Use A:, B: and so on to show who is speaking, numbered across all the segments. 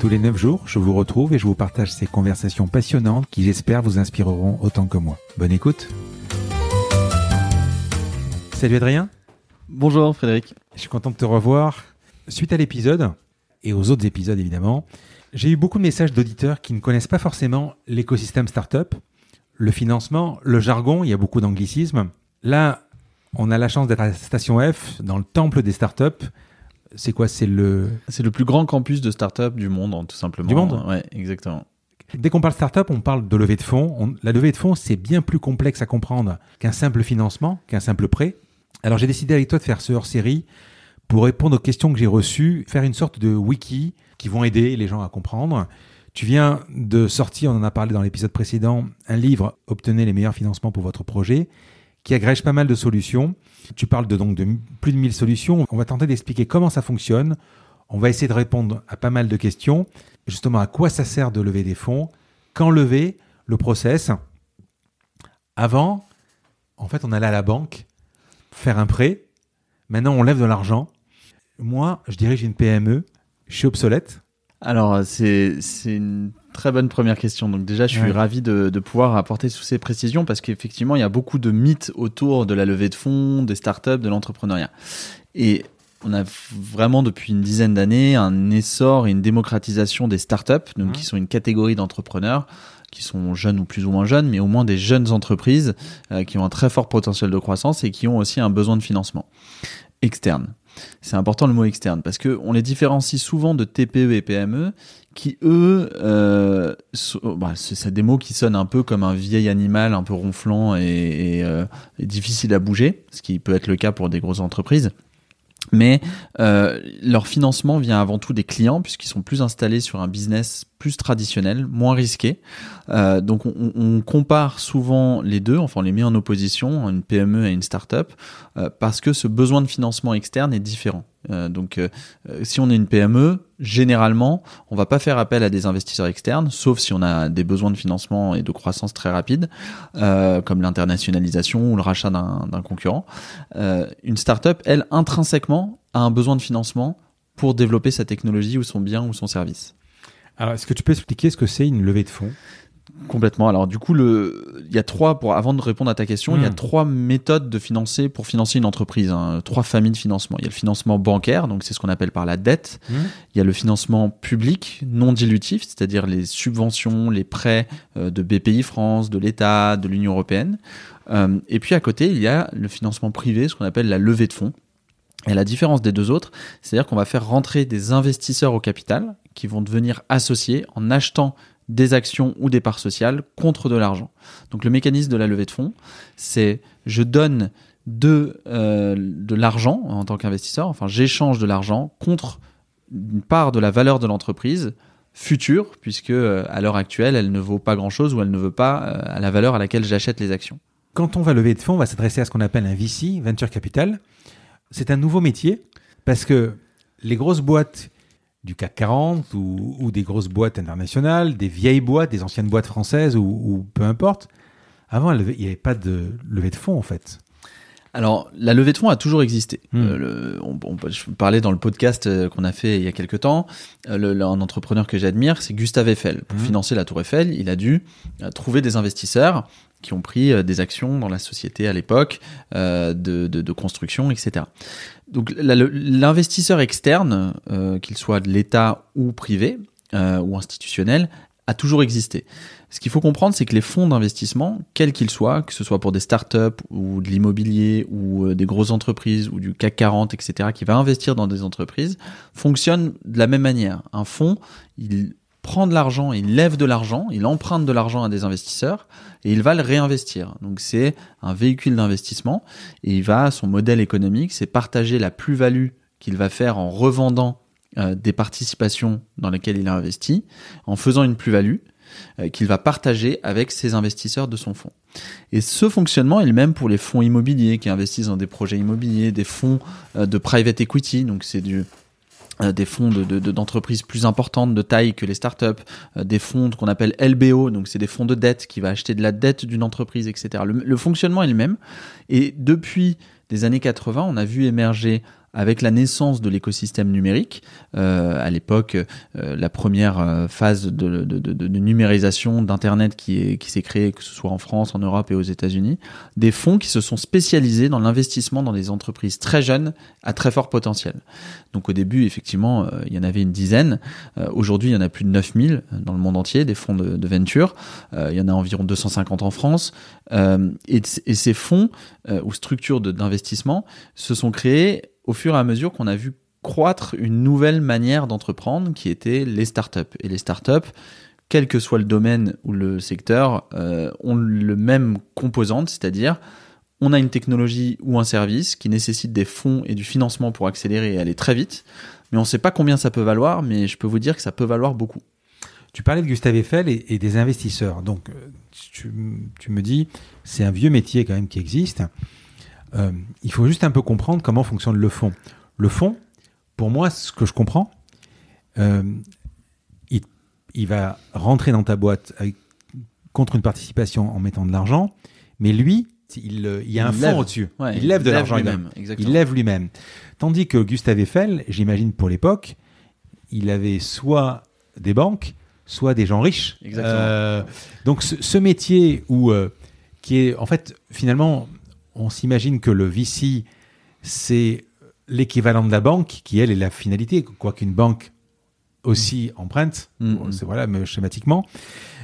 A: Tous les 9 jours, je vous retrouve et je vous partage ces conversations passionnantes qui j'espère vous inspireront autant que moi. Bonne écoute. Salut Adrien.
B: Bonjour Frédéric.
A: Je suis content de te revoir. Suite à l'épisode, et aux autres épisodes évidemment, j'ai eu beaucoup de messages d'auditeurs qui ne connaissent pas forcément l'écosystème startup, le financement, le jargon, il y a beaucoup d'anglicismes. Là, on a la chance d'être à la Station F, dans le temple des startups, c'est quoi C'est le.
B: C'est le plus grand campus de start-up du monde, hein, tout simplement.
A: Du monde?
B: Ouais, exactement.
A: Dès qu'on parle start-up, on parle de levée de fonds. La levée de fonds, c'est bien plus complexe à comprendre qu'un simple financement, qu'un simple prêt. Alors j'ai décidé avec toi de faire ce hors-série pour répondre aux questions que j'ai reçues, faire une sorte de wiki qui vont aider les gens à comprendre. Tu viens de sortir, on en a parlé dans l'épisode précédent, un livre Obtenez les meilleurs financements pour votre projet qui agrège pas mal de solutions. Tu parles de, donc de plus de 1000 solutions. On va tenter d'expliquer comment ça fonctionne. On va essayer de répondre à pas mal de questions. Justement, à quoi ça sert de lever des fonds? Quand lever Le process? Avant, en fait, on allait à la banque faire un prêt. Maintenant, on lève de l'argent. Moi, je dirige une PME. Je suis obsolète.
B: Alors, c'est une très bonne première question. Donc déjà, je suis ravi de, de, pouvoir apporter toutes ces précisions parce qu'effectivement, il y a beaucoup de mythes autour de la levée de fonds, des startups, de l'entrepreneuriat. Et on a vraiment depuis une dizaine d'années un essor et une démocratisation des startups, donc qui sont une catégorie d'entrepreneurs qui sont jeunes ou plus ou moins jeunes, mais au moins des jeunes entreprises euh, qui ont un très fort potentiel de croissance et qui ont aussi un besoin de financement externe. C'est important le mot externe parce que on les différencie souvent de TPE et PME qui eux, euh, bah, c'est des mots qui sonnent un peu comme un vieil animal un peu ronflant et, euh, et, difficile à bouger, ce qui peut être le cas pour des grosses entreprises. Mais euh, leur financement vient avant tout des clients puisqu'ils sont plus installés sur un business plus traditionnel, moins risqué. Euh, donc on, compare souvent les deux, enfin on les met en opposition, une PME et une start-up, euh, parce que ce besoin de financement externe est différent. Euh, donc euh, si on est une PME, généralement, on va pas faire appel à des investisseurs externes, sauf si on a des besoins de financement et de croissance très rapides, comme l'internationalisation ou le rachat d'un concurrent. une start-up, elle, intrinsèquement, a un besoin de financement pour développer sa technologie ou son bien ou son service.
A: Alors, est-ce que tu peux expliquer ce que c'est une levée de fonds?
B: Complètement. Alors du coup, le, il y a trois pour avant de répondre à ta question, il y a hmm. trois méthodes de financer pour financer une entreprise. Hein. trois familles de financement. Il y a le financement bancaire, donc c'est ce qu'on appelle par la dette. Hmm. Il y a le financement public non dilutif, c'est-à-dire les subventions, les prêts euh, de BPI France, de l'État, de l'Union européenne. Euh, et puis à côté, il y a le financement privé, ce qu'on appelle la levée de fonds. Et la différence des deux autres, c'est-à-dire qu'on va faire rentrer des investisseurs au capital qui vont devenir associés en achetant des actions ou des parts sociales contre de l'argent. Donc le mécanisme de la levée de fonds, c'est je donne de, euh, de l'argent en tant qu'investisseur, enfin j'échange de l'argent contre une part de la valeur de l'entreprise future, puisque euh, à l'heure actuelle, elle ne vaut pas grand-chose ou elle ne veut pas euh, à la valeur à laquelle j'achète les actions.
A: Quand on va lever de fonds, on va s'adresser à ce qu'on appelle un VC, Venture Capital. C'est un nouveau métier parce que les grosses boîtes du CAC 40 ou, des grosses boîtes internationales, des vieilles boîtes, des anciennes boîtes françaises ou, peu importe. Avant, il n'y avait pas de levée de fonds en fait.
B: Alors, la levée de fonds a toujours existé. Hmm. Euh, on, je parlais dans le podcast euh, qu'on a fait il y a quelques temps. Euh, un entrepreneur que j'admire, c'est Gustave Eiffel. Pour hmm. financer la Tour Eiffel, il a dû trouver des investisseurs qui ont pris des actions dans la société à l'époque de, de, construction, etc. Donc l'investisseur externe, qu'il soit de l'État ou privé ou institutionnel, a toujours existé. Ce qu'il faut comprendre, c'est que les fonds d'investissement, quels qu'ils soient, que ce soit pour des startups ou de l'immobilier ou euh, des grosses entreprises ou du CAC 40, etc., qui va investir dans des entreprises, fonctionnent de la même manière. Un fonds, il prend de l'argent, il lève de l'argent, il emprunte de l'argent à des investisseurs et il va le réinvestir. Donc c'est un véhicule d'investissement et il va, son modèle économique, c'est partager la plus-value qu'il va faire en revendant euh, des participations dans lesquelles il a investi, en faisant une plus-value qu'il va partager avec ses investisseurs de son fonds. Et ce fonctionnement est le même pour les fonds immobiliers qui investissent dans des projets immobiliers, des fonds euh, de private equity, donc c'est du euh, des fonds d'entreprises de, plus importantes de taille que les startups, euh, des fonds qu'on appelle LBO, donc c'est des fonds de dette qui va acheter de la dette d'une entreprise, etc. Le, le, fonctionnement est le même. Et depuis des années 80, on a vu émerger avec la naissance de l'écosystème numérique, euh, à l'époque, euh, la première euh, phase de, numérisation d'Internet qui, qui s'est créée, que ce soit en France, en Europe et aux États-Unis, des fonds qui se sont spécialisés dans l'investissement dans des entreprises très jeunes à très fort potentiel. Donc au début, effectivement, il y en avait une dizaine. Aujourd'hui, il y en a plus de 9000 dans le monde entier, des fonds de, de venture. il y en a environ 250 en France. Et, et, ces fonds ou structures d'investissement se sont créés au fur et à mesure qu'on a vu croître une nouvelle manière d'entreprendre qui était les startups. Et les startups, quel que soit le domaine ou le secteur, euh, ont le même composante, c'est-à-dire on a une technologie ou un service qui nécessite des fonds et du financement pour accélérer et aller très vite, mais on ne sait pas combien ça peut valoir, mais je peux vous dire que ça peut valoir beaucoup.
A: Tu parlais de Gustave Eiffel et, des investisseurs. Donc, euh, tu, tu me dis, c'est un vieux métier quand même qui existe. Euh, il faut juste un peu comprendre comment fonctionne le fond. Le fond, pour moi, ce que je comprends, euh, il, va rentrer dans ta boîte contre une participation en mettant de l'argent, mais lui, il, y a un fond au-dessus. il lève de l'argent lui-même. Il lève lui-même. Tandis que Gustave Eiffel, j'imagine pour l'époque, il avait soit des banques, soit des gens riches.
B: Euh,
A: donc ce, métier où qui est en fait finalement on s'imagine que le VC, c'est l'équivalent de la banque, qui elle est la finalité, quoi qu'une banque aussi emprunte, mm. c'est voilà, mais schématiquement.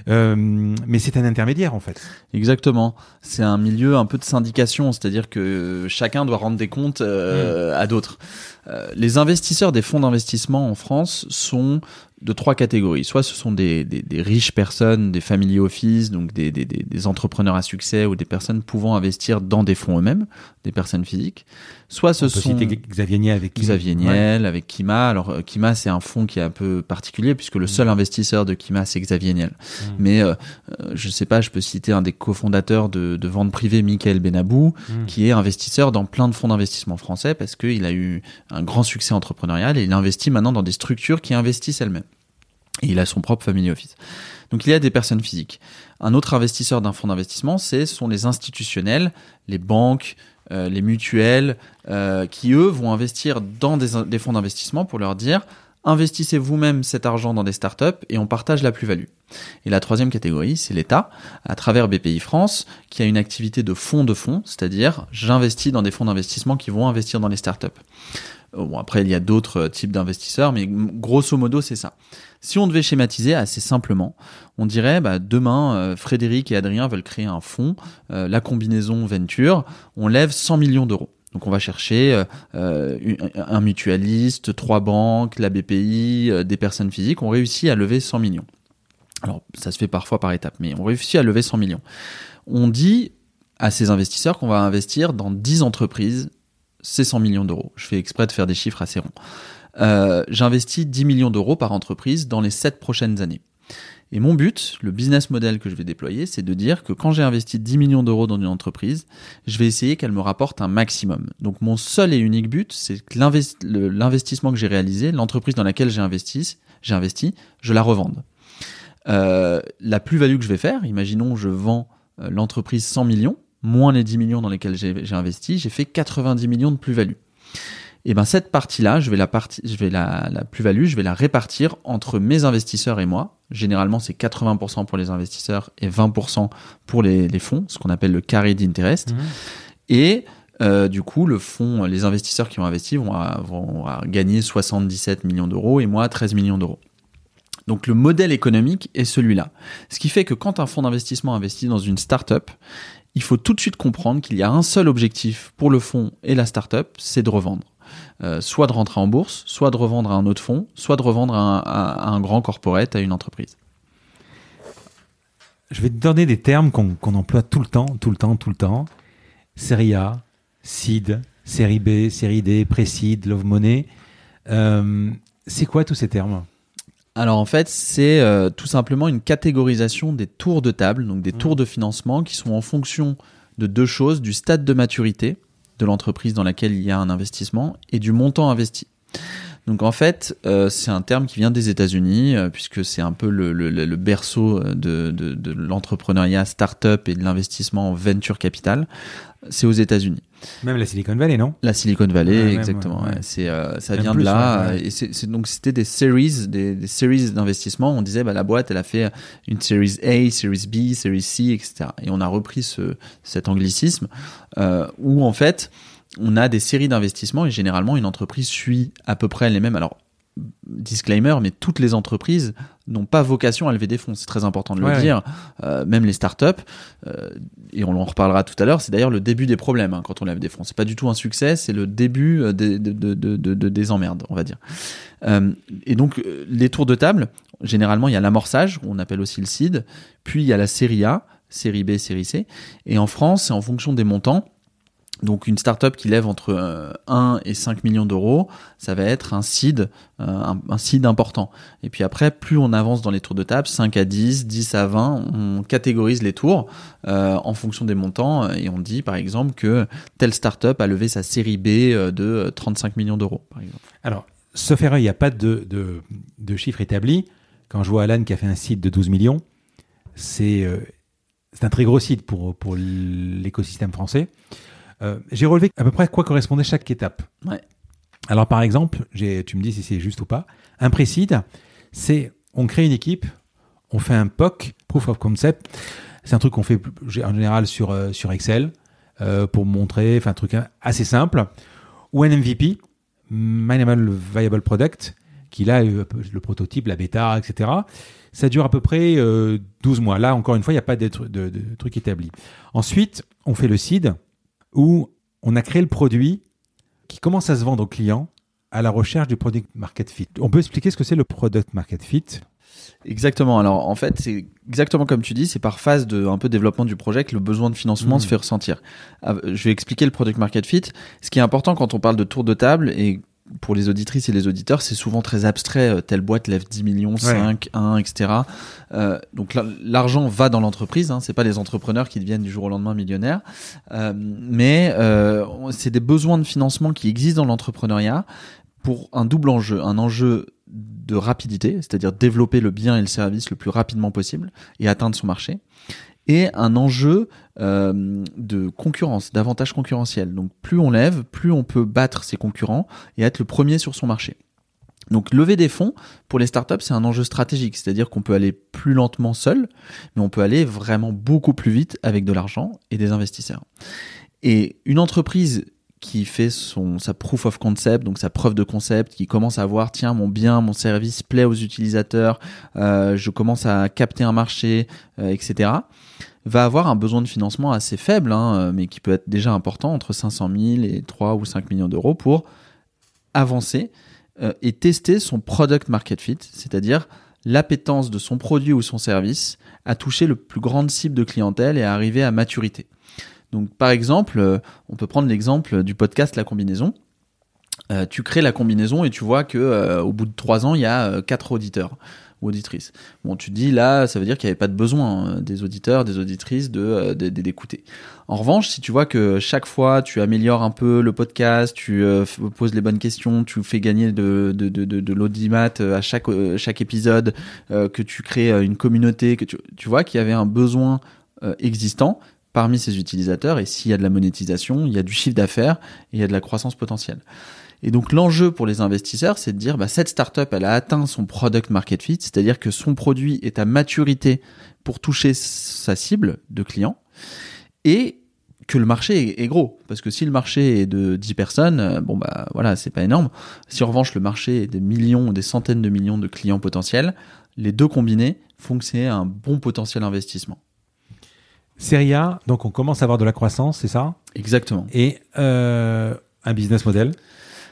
A: Euh, mais c'est un intermédiaire en fait.
B: Exactement. C'est un milieu un peu de syndication, c'est-à-dire que chacun doit rendre des comptes euh, mm. à d'autres. Euh, les investisseurs des fonds d'investissement en France sont de trois catégories. Soit ce sont des, des, des riches personnes, des family office, donc des, des, entrepreneurs à succès ou des personnes pouvant investir dans des fonds eux-mêmes, des personnes physiques. Soit ce sont
A: Xavier Niel avec
B: Xavier Niel avec Kima. Alors euh, Kima c'est un fonds qui est un peu particulier puisque le seul mm. investisseur de Kima c'est Xavier Niel. Mm. Mais euh, euh, je sais pas, je peux citer un des cofondateurs de, de vente privée, Michael Benabou, mm. qui est investisseur dans plein de fonds d'investissement français parce qu'il a eu un grand succès entrepreneurial et il investit maintenant dans des structures qui investissent elles-mêmes. Et il a son propre family office. Donc il y a des personnes physiques. Un autre investisseur d'un fonds d'investissement, ce sont les institutionnels, les banques, euh, les mutuelles, euh, qui eux vont investir dans des, des fonds d'investissement pour leur dire investissez vous-même cet argent dans des startups et on partage la plus-value. Et la troisième catégorie, c'est l'État, à travers BPI France, qui a une activité de fonds de fonds, c'est-à-dire j'investis dans des fonds d'investissement qui vont investir dans les startups. Bon, après, il y a d'autres types d'investisseurs, mais grosso modo, c'est ça. Si on devait schématiser assez simplement, on dirait bah, demain, euh, Frédéric et Adrien veulent créer un fonds, euh, la combinaison Venture, on lève 100 millions d'euros. Donc on va chercher euh, un mutualiste, trois banques, la BPI, des personnes physiques. On réussit à lever 100 millions. Alors ça se fait parfois par étapes, mais on réussit à lever 100 millions. On dit à ces investisseurs qu'on va investir dans 10 entreprises ces 100 millions d'euros. Je fais exprès de faire des chiffres assez ronds. Euh, j'investis 10 millions d'euros par entreprise dans les 7 prochaines années. Et mon but, le business model que je vais déployer, c'est de dire que quand j'ai investi 10 millions d'euros dans une entreprise, je vais essayer qu'elle me rapporte un maximum. Donc mon seul et unique but, c'est que l'investissement que j'ai réalisé, l'entreprise dans laquelle j'ai investi, j'ai investi, je la revende. Euh, la plus-value que je vais faire, imaginons je vends euh, l'entreprise 100 millions, moins les 10 millions dans lesquels j'ai investi, j'ai fait 90 millions de plus-value. Et ben cette partie-là, je vais la partie, je vais la, la plus-value, je vais la répartir entre mes investisseurs et moi. Généralement, c'est 80% pour les investisseurs et 20% pour les, les fonds, ce qu'on appelle le carry d'interest. Mmh. Et euh, du coup, le fonds, les investisseurs qui ont investi vont, vont gagner 77 millions d'euros et moi 13 millions d'euros. Donc le modèle économique est celui-là. Ce qui fait que quand un fonds d'investissement investit dans une start-up, il faut tout de suite comprendre qu'il y a un seul objectif pour le fonds et la start-up, c'est de revendre. Euh, soit de rentrer en bourse, soit de revendre à un autre fonds, soit de revendre à un, grand corporate, à une entreprise.
A: Je vais te donner des termes qu'on emploie tout le temps, tout le temps, tout le temps. Série A, seed, série B, série D, pré-seed, love money. Euh, c'est quoi tous ces termes?
B: Alors en fait, c'est euh, tout simplement une catégorisation des tours de table, donc des mmh. tours de financement qui sont en fonction de deux choses, du stade de maturité de l'entreprise dans laquelle il y a un investissement et du montant investi. Donc en fait, euh, c'est un terme qui vient des États-Unis, euh, puisque c'est un peu le, le, le berceau de, de, de l'entrepreneuriat start-up et de l'investissement en venture capital. C'est aux États-Unis.
A: Même la Silicon Valley, non?
B: La Silicon Valley, exactement. C'est, euh, ça vient de là. Et c'est, donc c'était des series, des, des series d'investissement. On disait, bah, la boîte, elle a fait une series A, series B, series C, etc. Et on a repris ce, cet anglicisme euh, où en fait on a des séries d'investissements et généralement une entreprise suit à peu près les mêmes. Alors disclaimer, mais toutes les entreprises n'ont pas vocation à lever des fonds. C'est très important de le dire. Euh, même les startups, euh, et on en reparlera tout à l'heure, c'est d'ailleurs le début des problèmes hein, quand on lève des fonds. C'est pas du tout un succès, c'est le début euh, de, de, de, des emmerdes, on va dire. Euh, et donc les tours de table, généralement il y a l'amorçage, on appelle aussi le seed, puis il y a la série A, série B, série C, et en France, c'est en fonction des montants. Donc une startup qui lève entre 1 euh, et 5 millions d'euros, ça va être un seed, euh, un, seed important. Et puis après, plus on avance dans les tours de table, 5 à 10, 10 à 20, on catégorise les tours euh, en fonction des montants et on dit par exemple que telle startup a levé sa série B de 35 millions d'euros, par exemple.
A: Alors, sauf erreur, il n'y a pas de, de, de chiffre établi. Quand je vois Alan qui a fait un site de 12 millions, c'est c'est un très gros site pour, pour l'écosystème français. Euh, j'ai relevé à peu près à quoi correspondait chaque étape. Alors par exemple, tu me dis si c'est juste ou pas, un précide, c'est on crée une équipe, on fait un POC, Proof of Concept. C'est un truc qu'on fait en général sur, euh, sur Excel euh, pour montrer, enfin un truc assez simple. Ou un MVP, Minimal Viable Product, qui là, le prototype, la bêta, etc. Ça dure à peu près 12 mois. Là, encore une fois, il n'y a pas de, de, de truc établi. Ensuite, on fait le seed, où on a créé le produit qui commence à se vendre aux clients à la recherche du product market fit. On peut expliquer ce que c'est le product market fit?
B: Exactement. Alors en fait, c'est exactement comme tu dis, c'est par phase de un peu développement du projet que le besoin de financement se mmh. fait ressentir. Ah, je vais expliquer le product market fit. Ce qui est important quand on parle de tour de table et pour les auditrices et les auditeurs, c'est souvent très abstrait. Euh, telle boîte lève 10 millions, 5, 1, etc. Euh, donc l'argent va dans l'entreprise. Hein, c'est pas les entrepreneurs qui deviennent du jour au lendemain millionnaires, euh, mais euh, c'est des besoins de financement qui existent dans l'entrepreneuriat pour un double enjeu, un enjeu de rapidité, c'est-à-dire développer le bien et le service le plus rapidement possible et atteindre son marché, et un enjeu euh, de concurrence, d'avantage concurrentiel. Donc plus on lève, plus on peut battre ses concurrents et être le premier sur son marché. Donc lever des fonds pour les startups, c'est un enjeu stratégique, c'est-à-dire qu'on peut aller plus lentement seul, mais on peut aller vraiment beaucoup plus vite avec de l'argent et des investisseurs. Et une entreprise qui fait sa proof of concept, donc sa preuve de concept, qui commence à voir tiens mon bien, mon service plaît aux utilisateurs, euh, je commence à capter un marché, euh, etc. va avoir un besoin de financement assez faible, hein, euh, mais qui peut être déjà important entre 500 000 et 3 ou 5 millions d'euros pour avancer et tester son product market fit, c'est-à-dire l'appétence de son produit ou son service à toucher le plus grande cible de clientèle et à arriver à maturité. Donc, par exemple, euh, on peut prendre l'exemple du podcast La Combinaison. Euh, tu crées la combinaison et tu vois que euh, au bout de trois ans, il y a quatre auditeurs ou auditrices. Bon, tu te dis là, ça veut dire qu'il n'y avait pas de besoin des auditeurs, des auditrices de d'écouter. En revanche, si tu vois que chaque fois tu améliores un peu le podcast, tu poses les bonnes questions, tu fais gagner de de l'audimat à chaque épisode, que tu crées une communauté, que tu vois qu'il y avait un besoin existant, parmi ses utilisateurs et s'il y a de la monétisation, il y a du chiffre d'affaires et il y a de la croissance potentielle. Et donc l'enjeu pour les investisseurs, c'est de dire bah, cette startup, elle a atteint son product market fit, c'est-à-dire que son produit est à maturité pour toucher sa cible de clients et que le marché est, gros parce que si le marché est de 10 personnes euh, bon bah voilà c'est pas énorme si en revanche le marché est des millions des centaines de millions de clients potentiels les deux combinés font que c'est un bon potentiel investissement.
A: Série A, donc on commence à avoir de la croissance, c'est ça?
B: Exactement.
A: Et euh, un business model?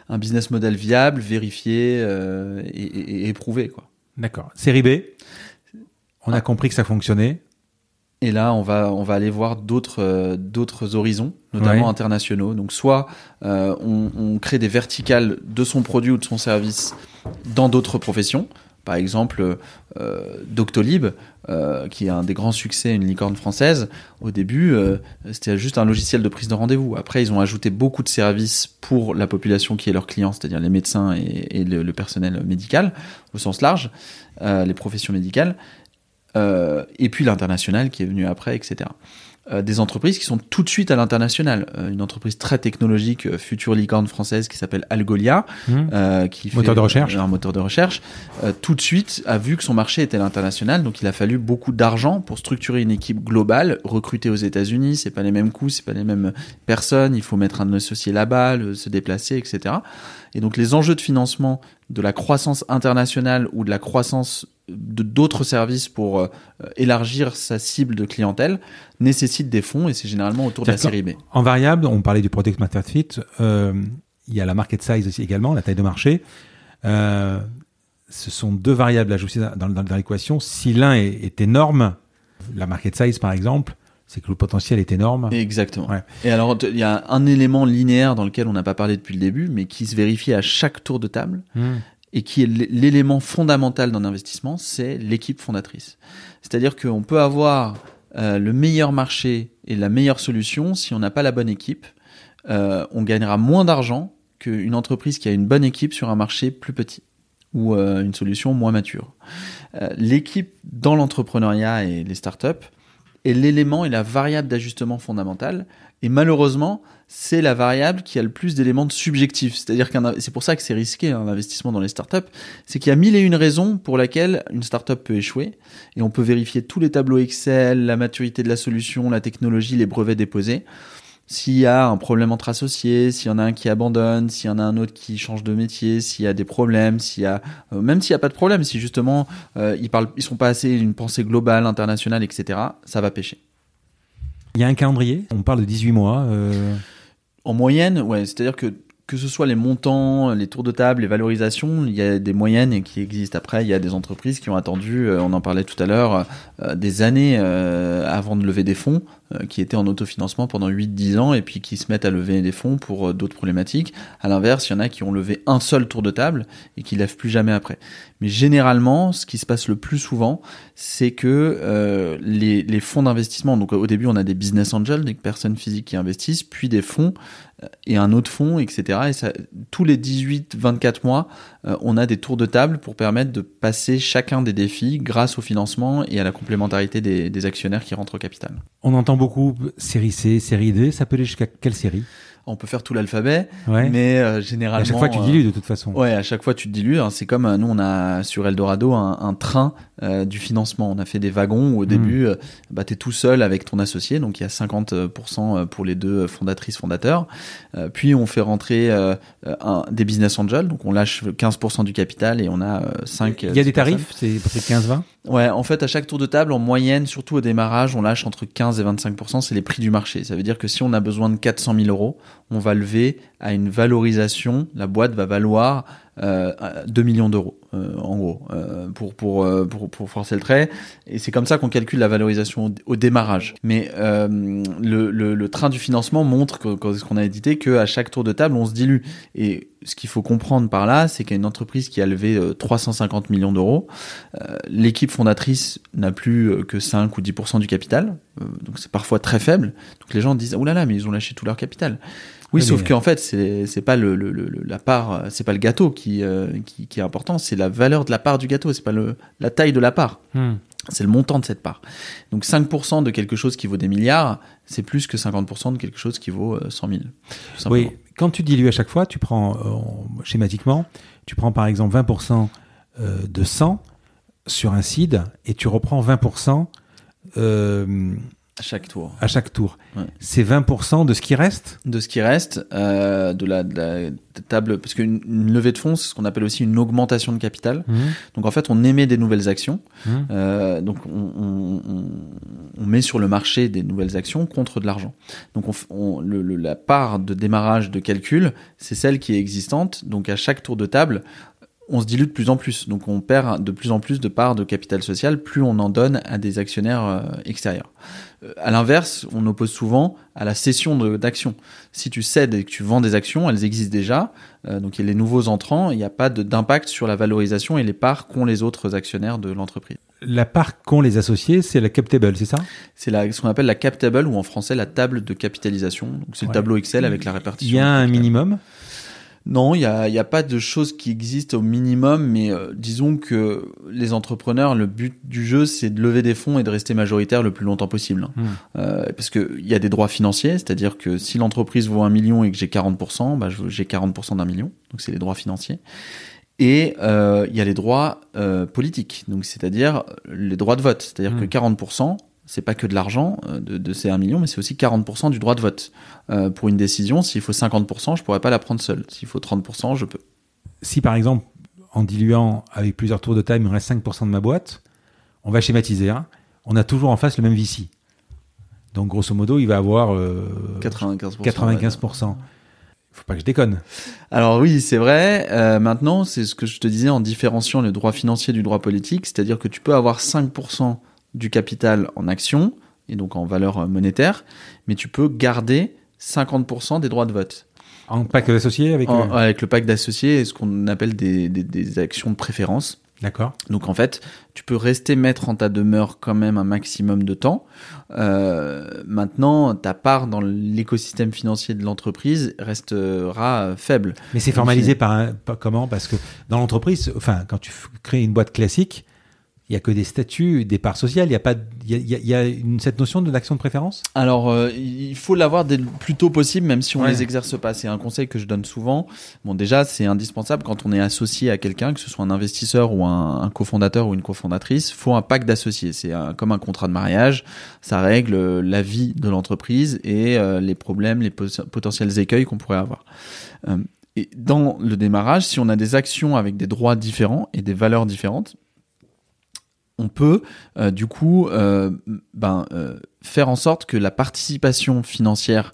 B: Un business model viable, vérifié euh, et, et, et, éprouvé. quoi.
A: D'accord. Série B, on a compris que ça fonctionnait.
B: Et là, on va, on va aller voir d'autres, euh, d'autres horizons, notamment
A: Ouais.
B: internationaux. Donc, soit on, on crée des verticales de son produit ou de son service dans d'autres professions. Par exemple, Doctolib, euh, qui est un des grands succès, une licorne française. Au début, euh, c'était juste un logiciel de prise de rendez-vous. Après, ils ont ajouté beaucoup de services pour la population qui est leur client, c'est-à-dire les médecins et, le, personnel médical au sens large, euh, les professions médicales. Euh, et puis l'international qui est venu après, etc. Euh, des entreprises qui sont tout de suite à l'international. Euh, une entreprise très technologique, euh, future licorne française qui s'appelle Algolia,
A: Hmm.
B: euh, qui fait
A: Moteur de recherche.
B: un moteur de recherche, euh, tout de suite a vu que son marché était à l'international, donc il a fallu beaucoup d'argent pour structurer une équipe globale, recruter aux États-Unis, c'est pas les mêmes coûts, c'est pas les mêmes personnes, il faut mettre un associé là-bas, se déplacer, etc. Et donc les enjeux de financement de la croissance internationale ou de la croissance d'autres services pour euh, élargir sa cible de clientèle nécessitent des fonds et c'est généralement autour de la série B.
A: En variable, on parlait du Product Market Fit. euh, il y a la market size aussi également, la taille de marché. Euh, ce sont deux variables à ajouter dans, dans, dans l'équation. Si l'un est, est énorme, la market size par exemple, c'est que le potentiel est énorme.
B: Exactement.
A: Ouais.
B: Et alors, il y a un élément linéaire dans lequel on n'a pas parlé depuis le début, mais qui se vérifie à chaque tour de table
A: Hmm.
B: Et qui est l'élément fondamental d'un investissement, c'est l'équipe fondatrice. C'est-à-dire qu'on peut avoir euh, le meilleur marché et la meilleure solution si on n'a pas la bonne équipe. euh, on gagnera moins d'argent qu'une entreprise qui a une bonne équipe sur un marché plus petit ou euh, une solution moins mature. L'équipe dans l'entrepreneuriat et les startups est l'élément et la variable d'ajustement fondamentale. Et malheureusement, c'est la variable qui a le plus d'éléments de subjectifs. C'est-à-dire qu'un, c'est pour ça que c'est risqué un investissement dans les startups, c'est qu'il y a mille et une raisons pour lesquelles une startup peut échouer. Et on peut vérifier tous les tableaux Excel, la maturité de la solution, la technologie, les brevets déposés. S'il y a un problème entre associés, s'il y en a un qui abandonne, s'il y en a un autre qui change de métier, s'il y a des problèmes, s'il y a euh, même s'il n'y a pas de problème, si justement euh, ils parlent, ils sont pas assez une pensée globale, internationale, etc. Ça va pêcher.
A: Il y a un calendrier, on parle de 18 mois. euh,
B: En moyenne, ouais, c'est-à-dire que que ce soit les montants, les tours de table, les valorisations, il y a des moyennes qui existent. Après, il y a des entreprises qui ont attendu, euh, on en parlait tout à l'heure, euh, des années euh, avant de lever des fonds, qui étaient en autofinancement pendant 8-10 ans et puis qui se mettent à lever des fonds pour d'autres problématiques. À l'inverse, il y en a qui ont levé un seul tour de table et qui lèvent plus jamais après. Mais généralement, ce qui se passe le plus souvent, c'est que les, fonds d'investissement, donc au début on a des business angels, des personnes physiques qui investissent, puis des fonds et un autre fonds, etc. Et tous les 18-24 mois, euh, on a des tours de table pour permettre de passer chacun des défis grâce au financement et à la complémentarité des, des actionnaires qui rentrent au capital.
A: on entend beaucoup série C, série D. Ça peut aller jusqu'à quelle série?
B: On peut faire tout l'alphabet,
A: Ouais.
B: mais euh,
A: À
B: généralement...
A: chaque fois, tu
B: euh,
A: dilues de toute façon.
B: Ouais, à chaque fois tu te dilues. hein. C'est comme euh, nous, on a sur Eldorado un, un train euh, du financement. On a fait des wagons où au début, euh, bah, tu es tout seul avec ton associé, donc il y a 50% pour les deux fondatrices fondateurs. Puis on fait rentrer un, des business angels, donc on lâche 15% du capital et on a 5
A: Il y a des tarifs, c'est peut-être 15-20
B: Ouais, en fait, à chaque tour de table, en moyenne, surtout au démarrage, on lâche entre 15 et 25% c'est les prix du marché. Ça veut dire que si on a besoin de 400 000 euros, on va lever à une valorisation. La boîte va valoir euh, 2 millions d'euros, euh, en gros, euh, pour, euh, pour, pour forcer le trait. Et c'est comme ça qu'on calcule la valorisation au, démarrage. Mais le, le, train du financement montre, que, ce qu'on a édité, qu'à chaque tour de table, on se dilue. Et ce qu'il faut comprendre par là, c'est qu'il y a une entreprise qui a levé euh, 350 millions d'euros. L'équipe fondatrice n'a plus que 5 ou 10% du capital, donc c'est parfois très faible. Donc les gens disent oh là là, mais ils ont lâché tout leur capital. Oui,
A: Oui,
B: sauf qu'en fait, c'est pas le, le- le- le- la part, euh, c'est pas le gâteau qui, euh, qui, qui est important, c'est la valeur de la part du gâteau, c'est pas le, la taille de la part,
A: Hmm.
B: c'est le montant de cette part. Donc 5% de quelque chose qui vaut des milliards, c'est plus que 50% de quelque chose qui vaut euh, 100 000. tout simplement.
A: Oui, quand tu dilues à chaque fois, tu prends euh, schématiquement, tu prends par exemple 20% euh, de 100 sur un seed et tu reprends 20% euh,
B: À chaque tour.
A: À chaque tour.
B: Ouais.
A: C'est 20% de ce qui reste?
B: De ce qui reste, euh, de, la, de la table, parce qu'une une levée de fonds, c'est ce qu'on appelle aussi une augmentation de capital. Donc en fait, on émet des nouvelles actions.
A: Mhm.
B: Euh, donc on, on, on, on met sur le marché des nouvelles actions contre de l'argent. Donc le, le- la part de démarrage de calcul, c'est celle qui est existante. Donc à chaque tour de table, on se dilue de plus en plus. Donc on perd de plus en plus de parts de capital social, plus on en donne à des actionnaires euh, extérieurs. Euh, à l'inverse, on oppose souvent à la cession d'actions. Si tu cèdes et que tu vends des actions, elles existent déjà. Euh, donc il y a les nouveaux entrants, il n'y a pas d'impact sur la valorisation et les parts qu'ont les autres actionnaires de l'entreprise.
A: La part qu'ont les associés, c'est la cap table, c'est ça?
B: C'est ce qu'on appelle la cap table ou en français la table de capitalisation. Donc c'est
A: Ouais.
B: le tableau Excel avec la répartition.
A: Il y a un minimum?
B: Non, il n'y a, y a pas de choses qui existent au minimum, mais euh, disons que les entrepreneurs, le but du jeu, c'est de lever des fonds et de rester majoritaire le plus longtemps possible.
A: Hmm.
B: Euh, parce qu'il y a des droits financiers, c'est-à-dire que si l'entreprise vaut un million et que j'ai 40%, bah, j'ai 40% d'un million, donc c'est les droits financiers. Et euh, il y a les droits euh, politiques, donc c'est-à-dire les droits de vote, c'est-à-dire
A: Hmm.
B: que 40%, c'est pas que de l'argent euh, de, de ces 1 million, mais c'est aussi 40% du droit de vote. Euh, pour une décision, s'il faut 50%, je pourrais pas la prendre seule. S'il faut 30%, je peux.
A: Si par exemple, en diluant avec plusieurs tours de taille, il me reste 5% de ma boîte, on va schématiser. hein. On a toujours en face le même VC. Donc grosso modo, il va avoir euh,
B: 95%.
A: 95%. Faut pas que je déconne.
B: Alors oui, c'est vrai. Euh, maintenant, c'est ce que je te disais en différenciant le droit financier du droit politique, c'est-à-dire que tu peux avoir 5% du capital en actions et donc en valeur euh, monétaire, mais tu peux garder 50% des droits de vote.
A: En pacte d'associés avec.
B: En-
A: euh,
B: avec le pacte d'associés et ce qu'on appelle des, des- des actions de préférence.
A: D'accord.
B: Donc en fait, tu peux rester maître en ta demeure quand même un maximum de temps. Euh, maintenant, ta part dans l'écosystème financier de l'entreprise restera euh, faible.
A: Mais c'est formalisé par, un- par- comment? Parce que dans l'entreprise, enfin, quand tu crées une boîte classique, il y a que des statuts, des parts sociales. Il y a pas, il y a, il y a- il y a une, cette notion de l'action de préférence?
B: Alors, euh, il faut l'avoir dès le plus tôt possible, même si on
A: Ouais.
B: les exerce pas. C'est un conseil que je donne souvent. Bon, déjà, c'est indispensable quand on est associé à quelqu'un, que ce soit un investisseur ou un, un cofondateur ou une cofondatrice, faut un pacte d'associés. C'est comme un contrat de mariage. Ça règle euh, la vie de l'entreprise et euh, les problèmes, les potentiels écueils qu'on pourrait avoir. Euh, et dans le démarrage, si on a des actions avec des droits différents et des valeurs différentes, on peut euh, du coup euh, ben, euh, faire en sorte que la participation financière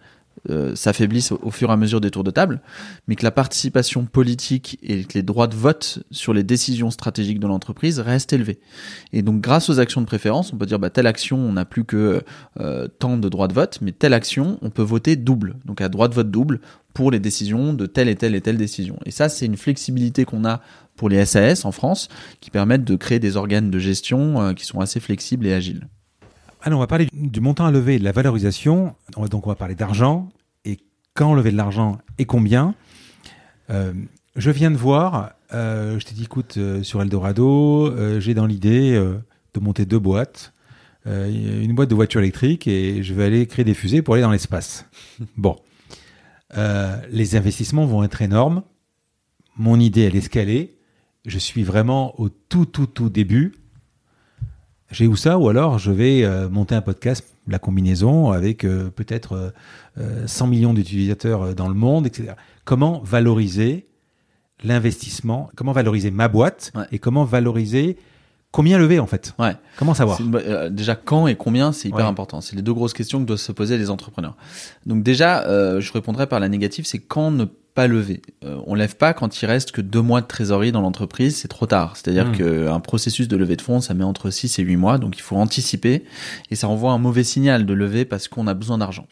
B: s'affaiblisse au, fur et à mesure des tours de table, mais que la participation politique et que les droits de vote sur les décisions stratégiques de l'entreprise restent élevés. Et donc grâce aux actions de préférence, on peut dire bah, telle action, on n'a plus que tant de droits de vote, mais telle action, on peut voter double, donc à droit de vote double pour les décisions de telle et telle et telle décision. Et ça, c'est une flexibilité qu'on a pour les SAS en France qui permettent de créer des organes de gestion euh, qui sont assez flexibles et agiles.
A: Alors, on va parler du, montant à lever et de la valorisation. On va- donc, on va parler d'argent et quand lever de l'argent et combien. Euh, je viens de voir, euh, je t'ai dit, écoute, euh, sur Eldorado, j'ai dans l'idée de monter deux boîtes. Une boîte de voitures électriques et je vais aller créer des fusées pour aller dans l'espace. Bon. Les investissements vont être énormes. Mon idée, elle est scalée. Je suis vraiment au tout, tout, tout début. J'ai où ça Ou alors je vais euh, monter un podcast, la combinaison, avec euh, peut-être euh, euh, 100 millions d'utilisateurs euh, dans le monde, etc. Comment valoriser l'investissement? Comment valoriser ma boîte?
B: Ouais.
A: Et comment valoriser combien lever en fait?
B: Ouais.
A: Comment savoir?
B: Une euh, déjà, quand et combien, c'est hyper
A: Ouais.
B: important. C'est les deux grosses questions que doivent se poser les entrepreneurs. Donc déjà, euh, je répondrai par la négative, c'est quand ne pas lever. Euh, on lève pas quand il reste que deux mois de trésorerie dans l'entreprise, c'est trop tard. C'est-à-dire
A: Mm.
B: qu'un processus de levée de fonds, ça met entre 6 et 8 mois, donc il faut anticiper et ça envoie un mauvais signal de lever parce qu'on a besoin d'argent.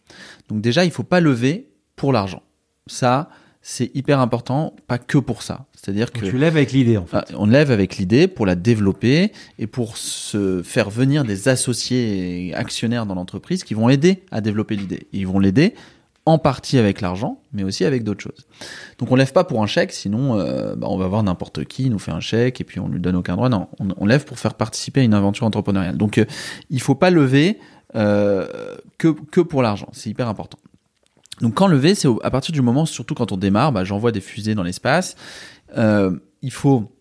B: Donc déjà, il faut pas lever pour l'argent. Ça, c'est hyper important, pas que pour ça. C'est-à-dire que
A: Tu lèves avec l'idée en fait.
B: ah, On lève avec l'idée pour la développer et pour se faire venir des associés et actionnaires dans l'entreprise qui vont aider à développer l'idée. Ils vont l'aider en partie avec l'argent, mais aussi avec d'autres choses. Donc on lève pas pour un chèque, sinon euh, bah, on va voir n'importe qui nous fait un chèque et puis on lui donne aucun droit. Non, on, lève pour faire participer à une aventure entrepreneuriale. Donc euh, il faut pas lever euh, que que pour l'argent. C'est hyper important. Donc quand lever, c'est à partir du moment, surtout quand on démarre, bah, j'envoie des fusées dans l'espace. Euh, il faut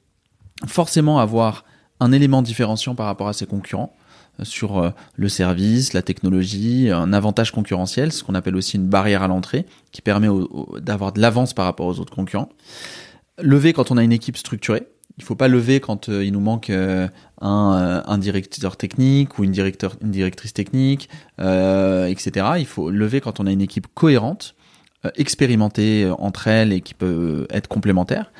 B: forcément avoir un élément différenciant par rapport à ses concurrents. Sur le service, la technologie, un avantage concurrentiel, ce qu'on appelle aussi une barrière à l'entrée, qui permet d'avoir de l'avance par rapport aux autres concurrents. Lever quand on a une équipe structurée, il faut pas lever quand il nous manque un, un, directeur technique ou une, directrice technique, euh, etc. Il faut lever quand on a une équipe cohérente, expérimentée entre elles et qui peut être complémentaire.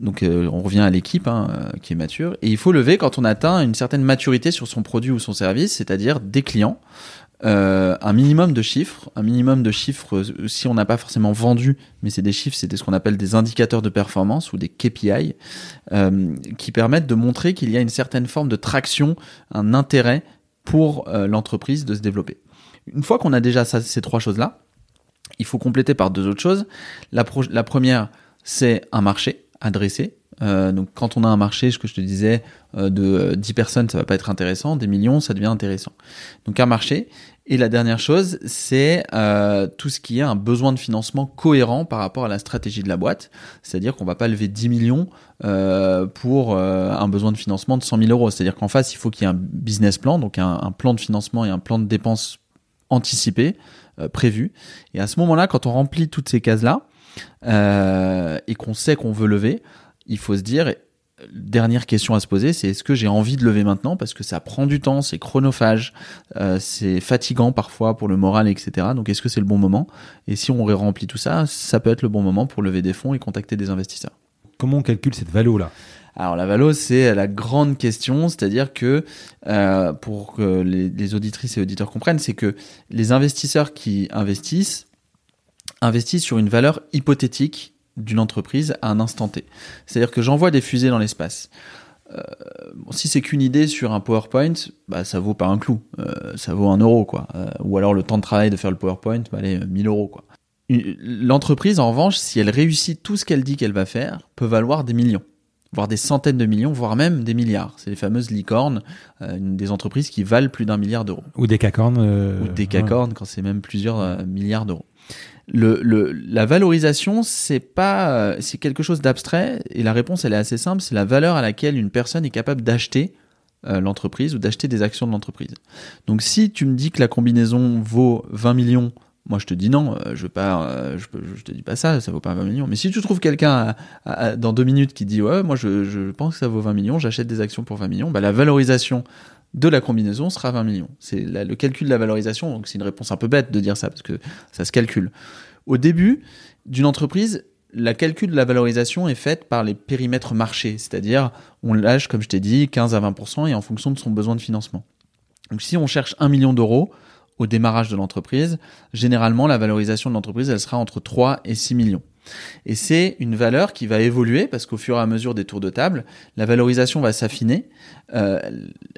B: Donc euh, on revient à l'équipe hein, euh, qui est mature. Et il faut lever quand on atteint une certaine maturité sur son produit ou son service, c'est-à-dire des clients, euh, un minimum de chiffres, un minimum de chiffres si on n'a pas forcément vendu, mais c'est des chiffres, c'est ce qu'on appelle des indicateurs de performance ou des KPI, qui permettent de montrer qu'il y a une certaine forme de traction, un intérêt pour l'entreprise de se développer. Une fois qu'on a déjà ces trois choses-là, il faut compléter par deux autres choses. La, la première, c'est un marché adressé. Euh, donc quand on a un marché, ce que je te disais, euh, de 10 euh, personnes, ça va pas être intéressant, des millions, ça devient intéressant. Donc un marché. Et la dernière chose, c'est tout ce qui est un besoin de financement cohérent par rapport à la stratégie de la boîte. C'est-à-dire qu'on va pas lever 10 millions pour un besoin de financement de 100 000 euros. C'est-à-dire qu'en face, il faut qu'il y ait un business plan, donc un, un, plan de financement et un plan de dépenses anticipé, prévu. Et à ce moment-là, quand on remplit toutes ces cases-là, euh, et qu'on sait qu'on veut lever, il faut se dire, dernière question à se poser, c'est est-ce que j'ai envie de lever maintenant parce que ça prend du temps, c'est chronophage, euh, c'est fatigant parfois pour le moral, etc. Donc est-ce que c'est le bon moment? Et si on remplit tout ça, ça peut être le bon moment pour lever des fonds et contacter des investisseurs.
A: Comment on calcule cette valo là?
B: Alors la valo, c'est la grande question, c'est-à-dire que euh, pour que les, les, auditrices et auditeurs comprennent, c'est que les investisseurs qui investissent investis sur une valeur hypothétique d'une entreprise à un instant T. C'est-à-dire que j'envoie des fusées dans l'espace. Euh, si c'est qu'une idée sur un PowerPoint, bah, ça vaut pas un clou, euh, ça vaut un euro, quoi. Euh, ou alors le temps de travail de faire le PowerPoint, bah, allez, 1000 euros, quoi. L'entreprise, en revanche, si elle réussit tout ce qu'elle dit qu'elle va faire, peut valoir des millions, voire des centaines de millions, voire même des milliards. C'est les fameuses licornes, des entreprises qui valent plus d'un milliard d'euros.
A: Ou des cacornes.
B: Ou des cacornes quand c'est même plusieurs milliards d'euros la valorisation, c'est pas, euh, c'est quelque chose d'abstrait et la réponse elle est assez simple, c'est la valeur à laquelle une personne est capable d'acheter euh, l'entreprise ou d'acheter des actions de l'entreprise. Donc si tu me dis que la combinaison vaut 20 millions, moi je te dis non, euh, je veux pas, je, je, te dis pas ça, ça vaut pas 20 millions. Mais si tu trouves quelqu'un dans deux minutes qui dit ouais, moi je, je pense que ça vaut 20 millions, j'achète des actions pour 20 millions, bah la valorisation de la combinaison sera 20 millions. C'est le calcul de la valorisation, donc c'est une réponse un peu bête de dire ça parce que ça se calcule. Au début d'une entreprise, la calcul de la valorisation est faite par les périmètres marchés, c'est-à-dire on lâche, comme je t'ai dit, 15 à 20% et en fonction de son besoin de financement. Donc si on cherche 1 million d'euros au démarrage de l'entreprise, généralement la valorisation de l'entreprise, elle sera entre 3 et 6 millions. Et c'est une valeur qui va évoluer parce qu'au fur et à mesure des tours de table, la valorisation va s'affiner, euh,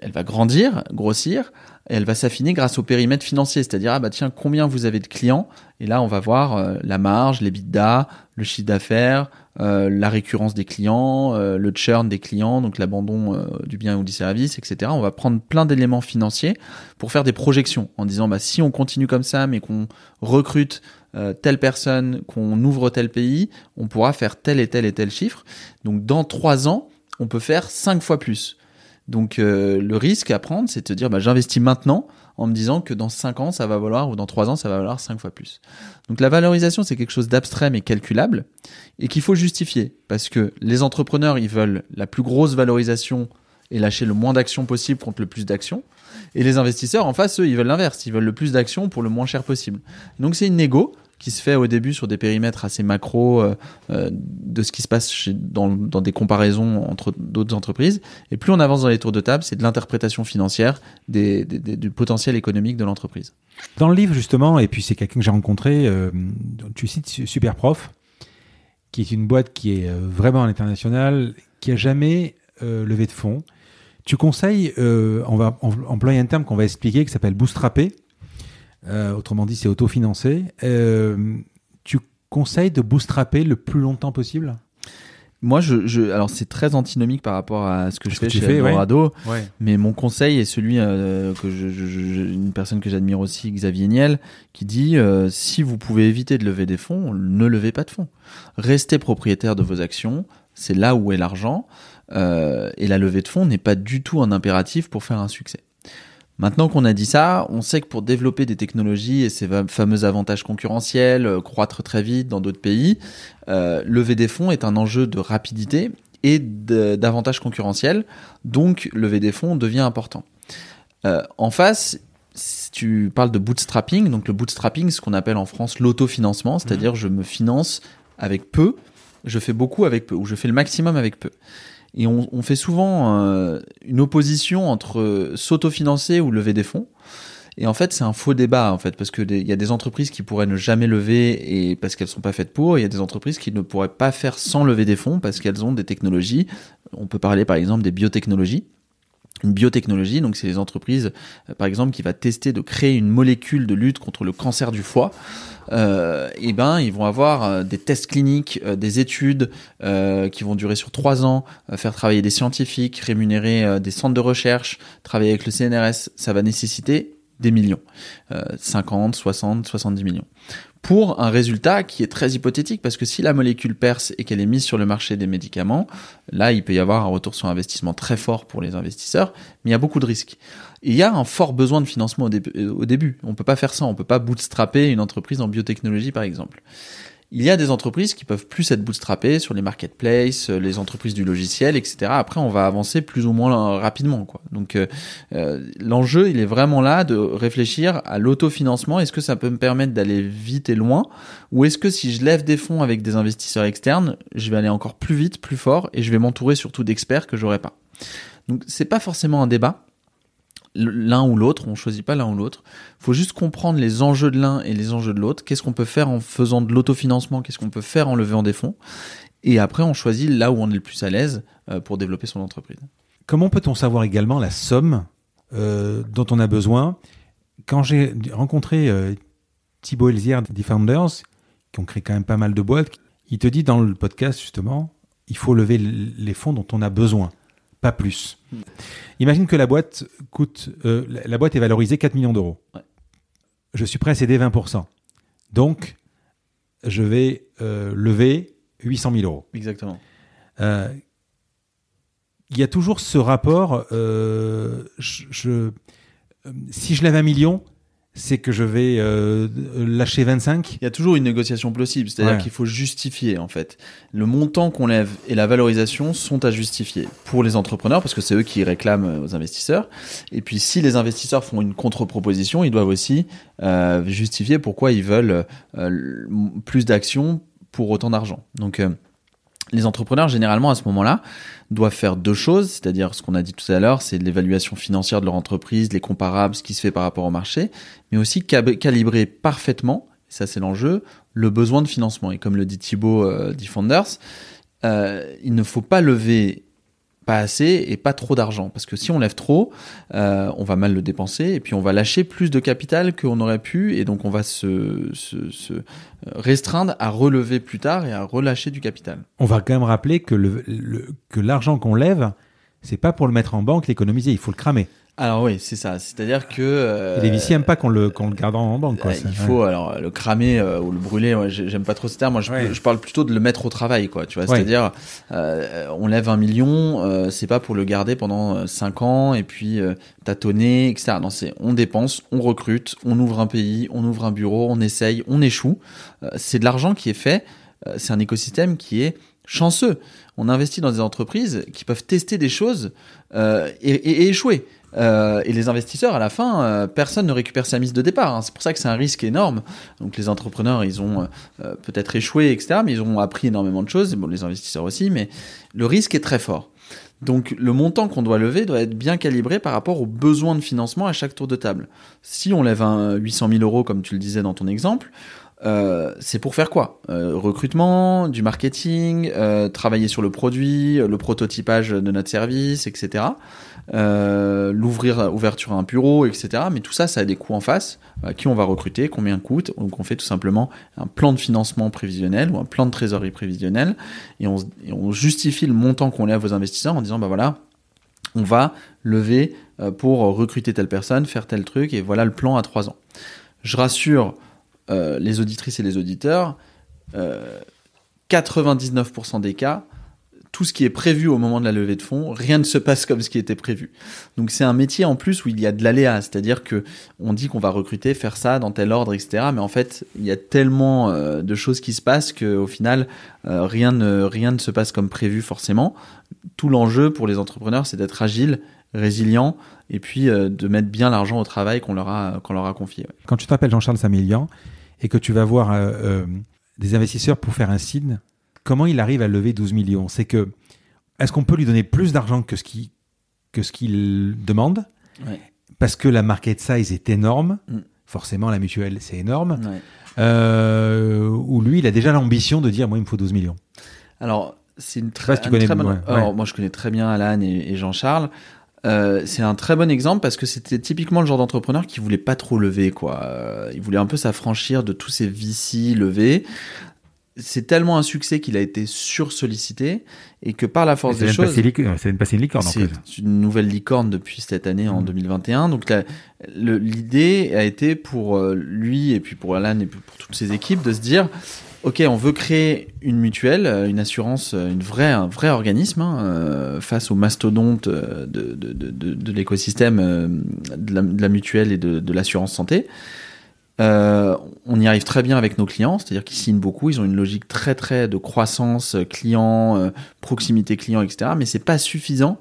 B: elle va grandir, grossir, et elle va s'affiner grâce au périmètre financier, c'est-à-dire ah bah combien vous avez de clients? Et là on va voir euh, la marge, les bidas, le chiffre d'affaires, euh, la récurrence des clients, le churn des clients, donc l'abandon du bien ou du service, etc. On va prendre plein d'éléments financiers pour faire des projections en disant bah si on continue comme ça mais qu'on recrute euh, telle personne, qu'on ouvre tel pays, on pourra faire tel et tel et tel chiffre. Donc dans trois ans, on peut faire cinq fois plus. Donc euh, le risque à prendre, c'est de se dire bah, j'investis maintenant en me disant que dans cinq ans ça va valoir ou dans trois ans ça va valoir cinq fois plus. Donc la valorisation c'est quelque chose d'abstrait mais calculable et qu'il faut justifier parce que les entrepreneurs ils veulent la plus grosse valorisation et lâcher le moins d'actions possible contre le plus d'actions. Et les investisseurs, en face, eux, ils veulent l'inverse. Ils veulent le plus d'actions pour le moins cher possible. Donc c'est une négo qui se fait au début sur des périmètres assez macro euh, euh, de ce qui se passe dans, dans, des comparaisons entre d'autres entreprises. Et plus on avance dans les tours de table, c'est de l'interprétation financière du potentiel économique de l'entreprise.
A: Dans le livre, justement, et puis c'est quelqu'un que j'ai rencontré, euh, tu cites Superprof, qui est une boîte qui est vraiment à l'international, qui a jamais levé de fonds. Tu conseilles, on va employer un terme qu'on va expliquer, qui s'appelle bootstrapper euh, autrement dit, c'est autofinancé. Euh, tu conseilles de bootstrapper le plus longtemps possible?
B: Moi, je, je, alors c'est très antinomique par rapport à ce que je fais chez Eldorado, mais mon conseil est celui euh, que je, je, une personne que j'admire aussi, Xavier Niel, qui dit euh, si vous pouvez éviter de lever des fonds, ne levez pas de fonds. Restez propriétaire de vos actions, c'est là où est l'argent, euh, et la levée de fonds n'est pas du tout un impératif pour faire un succès. Maintenant qu'on a dit ça, on sait que pour développer des technologies et ces fameux avantages concurrentiels, euh, croître très vite dans d'autres pays, euh, lever des fonds est un enjeu de rapidité et d'avantages concurrentiels. Donc, lever des fonds devient important. Euh, en face, si tu parles de bootstrapping, donc le bootstrapping, ce qu'on appelle en France l'autofinancement, c'est-à-dire je me finance avec peu, je fais beaucoup avec peu, ou je fais le maximum avec peu. Et on, fait souvent euh, une opposition entre s'autofinancer ou lever des fonds. Et en fait, c'est un faux débat, en fait, parce que il y a des entreprises qui pourraient ne jamais lever et parce qu'elles sont pas faites pour. Il y a des entreprises qui ne pourraient pas faire sans lever des fonds parce qu'elles ont des technologies. On peut parler, par exemple, des biotechnologies biotechnologie, donc c'est les entreprises, euh, par exemple, qui va tester de créer une molécule de lutte contre le cancer du foie. Euh, et ben, ils vont avoir euh, des tests cliniques, euh, des études qui vont durer sur trois ans, faire travailler des scientifiques, rémunérer des centres de recherche, travailler avec le CNRS. Ça va nécessiter des millions, 50, 60, 70 millions pour un résultat qui est très hypothétique, parce que si la molécule perce et qu'elle est mise sur le marché des médicaments, là, il peut y avoir un retour sur investissement très fort pour les investisseurs, mais il y a beaucoup de risques. Il y a un fort besoin de financement au, au début. On peut pas faire ça, on peut pas bootstrapper une entreprise en biotechnologie, par exemple. Il y a des entreprises qui peuvent plus être bootstrappées sur les marketplaces, euh, les entreprises du logiciel, etc. Après, on va avancer plus ou moins rapidement. Quoi. Donc, euh, euh, l'enjeu, il est vraiment là de réfléchir à l'autofinancement. Est-ce que ça peut me permettre d'aller vite et loin? Ou est-ce que si je lève des fonds avec des investisseurs externes, je vais aller encore plus vite, plus fort, et je vais m'entourer surtout d'experts que j'aurais pas? Donc, c'est pas forcément un débat l'un ou l'autre, on choisit pas l'un ou l'autre. Il faut juste comprendre les enjeux de l'un et les enjeux de l'autre. Qu'est-ce qu'on peut faire en faisant de l'autofinancement? Qu'est-ce qu'on peut faire en levant des fonds? Et après, on choisit là où on est le plus à l'aise euh, pour développer son entreprise.
A: Comment peut-on savoir également la somme euh, dont on a besoin? Quand j'ai rencontré euh, Thibaut Elzière des Founders, qui ont créé quand même pas mal de boîtes, il te dit dans le podcast justement, il faut lever les fonds dont on a besoin pas plus. Imagine que la boîte coûte, euh, la boîte est valorisée 4 millions d'euros. Je suis prêt à céder 20%. Donc, je vais euh, lever 800 000 euros.
B: Exactement.
A: Euh, il y a toujours ce rapport. je, si je lève un million, c'est que je vais euh, lâcher 25
B: Il y a toujours une négociation possible, c'est-à-dire qu'il faut justifier en fait. Le montant qu'on lève et la valorisation sont à justifier pour les entrepreneurs parce que c'est eux qui réclament aux investisseurs. Et puis si les investisseurs font une contre-proposition, ils doivent aussi euh, justifier pourquoi ils veulent euh, plus d'actions pour autant d'argent. Donc les entrepreneurs, généralement, à ce moment-là, doivent faire deux choses, c'est-à-dire ce qu'on a dit tout à l'heure, c'est l'évaluation financière de leur entreprise, les comparables, ce qui se fait par rapport au marché, mais aussi calibrer parfaitement, ça c'est l'enjeu, le besoin de financement. Et comme le dit Thibault euh, Defenders, euh, il ne faut pas lever pas assez et pas trop d'argent. Parce que si on lève trop, euh, on va mal le dépenser et puis on va lâcher plus de capital qu'on aurait pu et donc on va se, restreindre à relever plus tard et à relâcher du capital.
A: On va quand même rappeler que le, que l'argent qu'on lève, c'est pas pour le mettre en banque, l'économiser, il faut le cramer.
B: Alors oui, c'est ça. C'est-à-dire que euh,
A: les viciers n'aiment pas qu'on le qu'on le garde en banque. Quoi,
B: il faut alors le cramer euh, ou le brûler. J'aime pas trop ce terme. Moi, je, je, parle plutôt de le mettre au travail, quoi. Tu vois, c'est-à-dire euh, on lève un million, euh, c'est pas pour le garder pendant cinq ans et puis tâtonner, etc. Non, c'est on dépense, on recrute, on ouvre un pays, on ouvre un bureau, on essaye, on échoue. c'est de l'argent qui est fait. c'est un écosystème qui est chanceux. On investit dans des entreprises qui peuvent tester des choses et, et, et échouer. Euh, et les investisseurs, à la fin, euh, personne ne récupère sa mise de départ. Hein. C'est pour ça que c'est un risque énorme. Donc les entrepreneurs, ils ont euh, peut-être échoué, etc., mais ils ont appris énormément de choses. Bon, les investisseurs aussi, mais le risque est très fort. Donc le montant qu'on doit lever doit être bien calibré par rapport aux besoins de financement à chaque tour de table. Si on lève un 800 000 euros, comme tu le disais dans ton exemple, c'est pour faire quoi? Recrutement, du marketing, travailler sur le produit, le prototypage de notre service, etc. L'ouvrir, ouverture à un bureau, etc. Mais tout ça, ça a des coûts en face. qui on va recruter, combien coûte Donc on fait tout simplement un plan de financement prévisionnel ou un plan de trésorerie prévisionnel et on, justifie le montant qu'on lève aux investisseurs en disant bah voilà, on va lever pour recruter telle personne, faire tel truc et voilà le plan à trois ans. Je rassure euh, les auditrices et les auditeurs, 99% euh, des cas, tout ce qui est prévu au moment de la levée de fonds, rien ne se passe comme ce qui était prévu. Donc c'est un métier en plus où il y a de l'aléa, c'est-à-dire que on dit qu'on va recruter, faire ça dans tel ordre, etc. Mais en fait, il y a tellement euh, de choses qui se passent qu'au final, euh, rien ne rien ne se passe comme prévu forcément. Tout l'enjeu pour les entrepreneurs, c'est d'être agile, résilient, et puis euh, de mettre bien l'argent au travail qu'on leur a qu'on leur a confié.
A: Quand tu t'appelles Jean-Charles Samilian et que tu vas voir des investisseurs pour faire un signe comment il arrive à lever 12 millions? C'est que, est-ce qu'on peut lui donner plus d'argent que ce qu'il que ce qu'il demande? Parce que la market size est énorme. Mm. Forcément, la mutuelle, c'est énorme. Euh, ou lui, il a déjà l'ambition de dire, moi, il me faut 12 millions.
B: Alors, c'est une très, bonne... Alors, moi, je connais très bien Alan et, Jean-Charles. Euh, c'est un très bon exemple parce que c'était typiquement le genre d'entrepreneur qui voulait pas trop lever quoi. Euh, il voulait un peu s'affranchir de tous ces VC levés c'est tellement un succès qu'il a été sursollicité et que par la force des choses,
A: c'est passé une licorne.
B: C'est une nouvelle licorne depuis cette année en 2021. Mm. Donc l'idée a été pour euh, lui et puis pour Alan et pour toutes ses équipes de se dire, ok, on veut créer une mutuelle, euh, une assurance, euh, une vraie, un vrai organisme hein, face aux mastodontes de, de, de, de l'écosystème de, la, mutuelle et de, l'assurance santé. Euh, on y arrive très bien avec nos clients, c'est-à-dire qu'ils signent beaucoup, ils ont une logique très très de croissance euh, client, euh, proximité client, etc. Mais c'est pas suffisant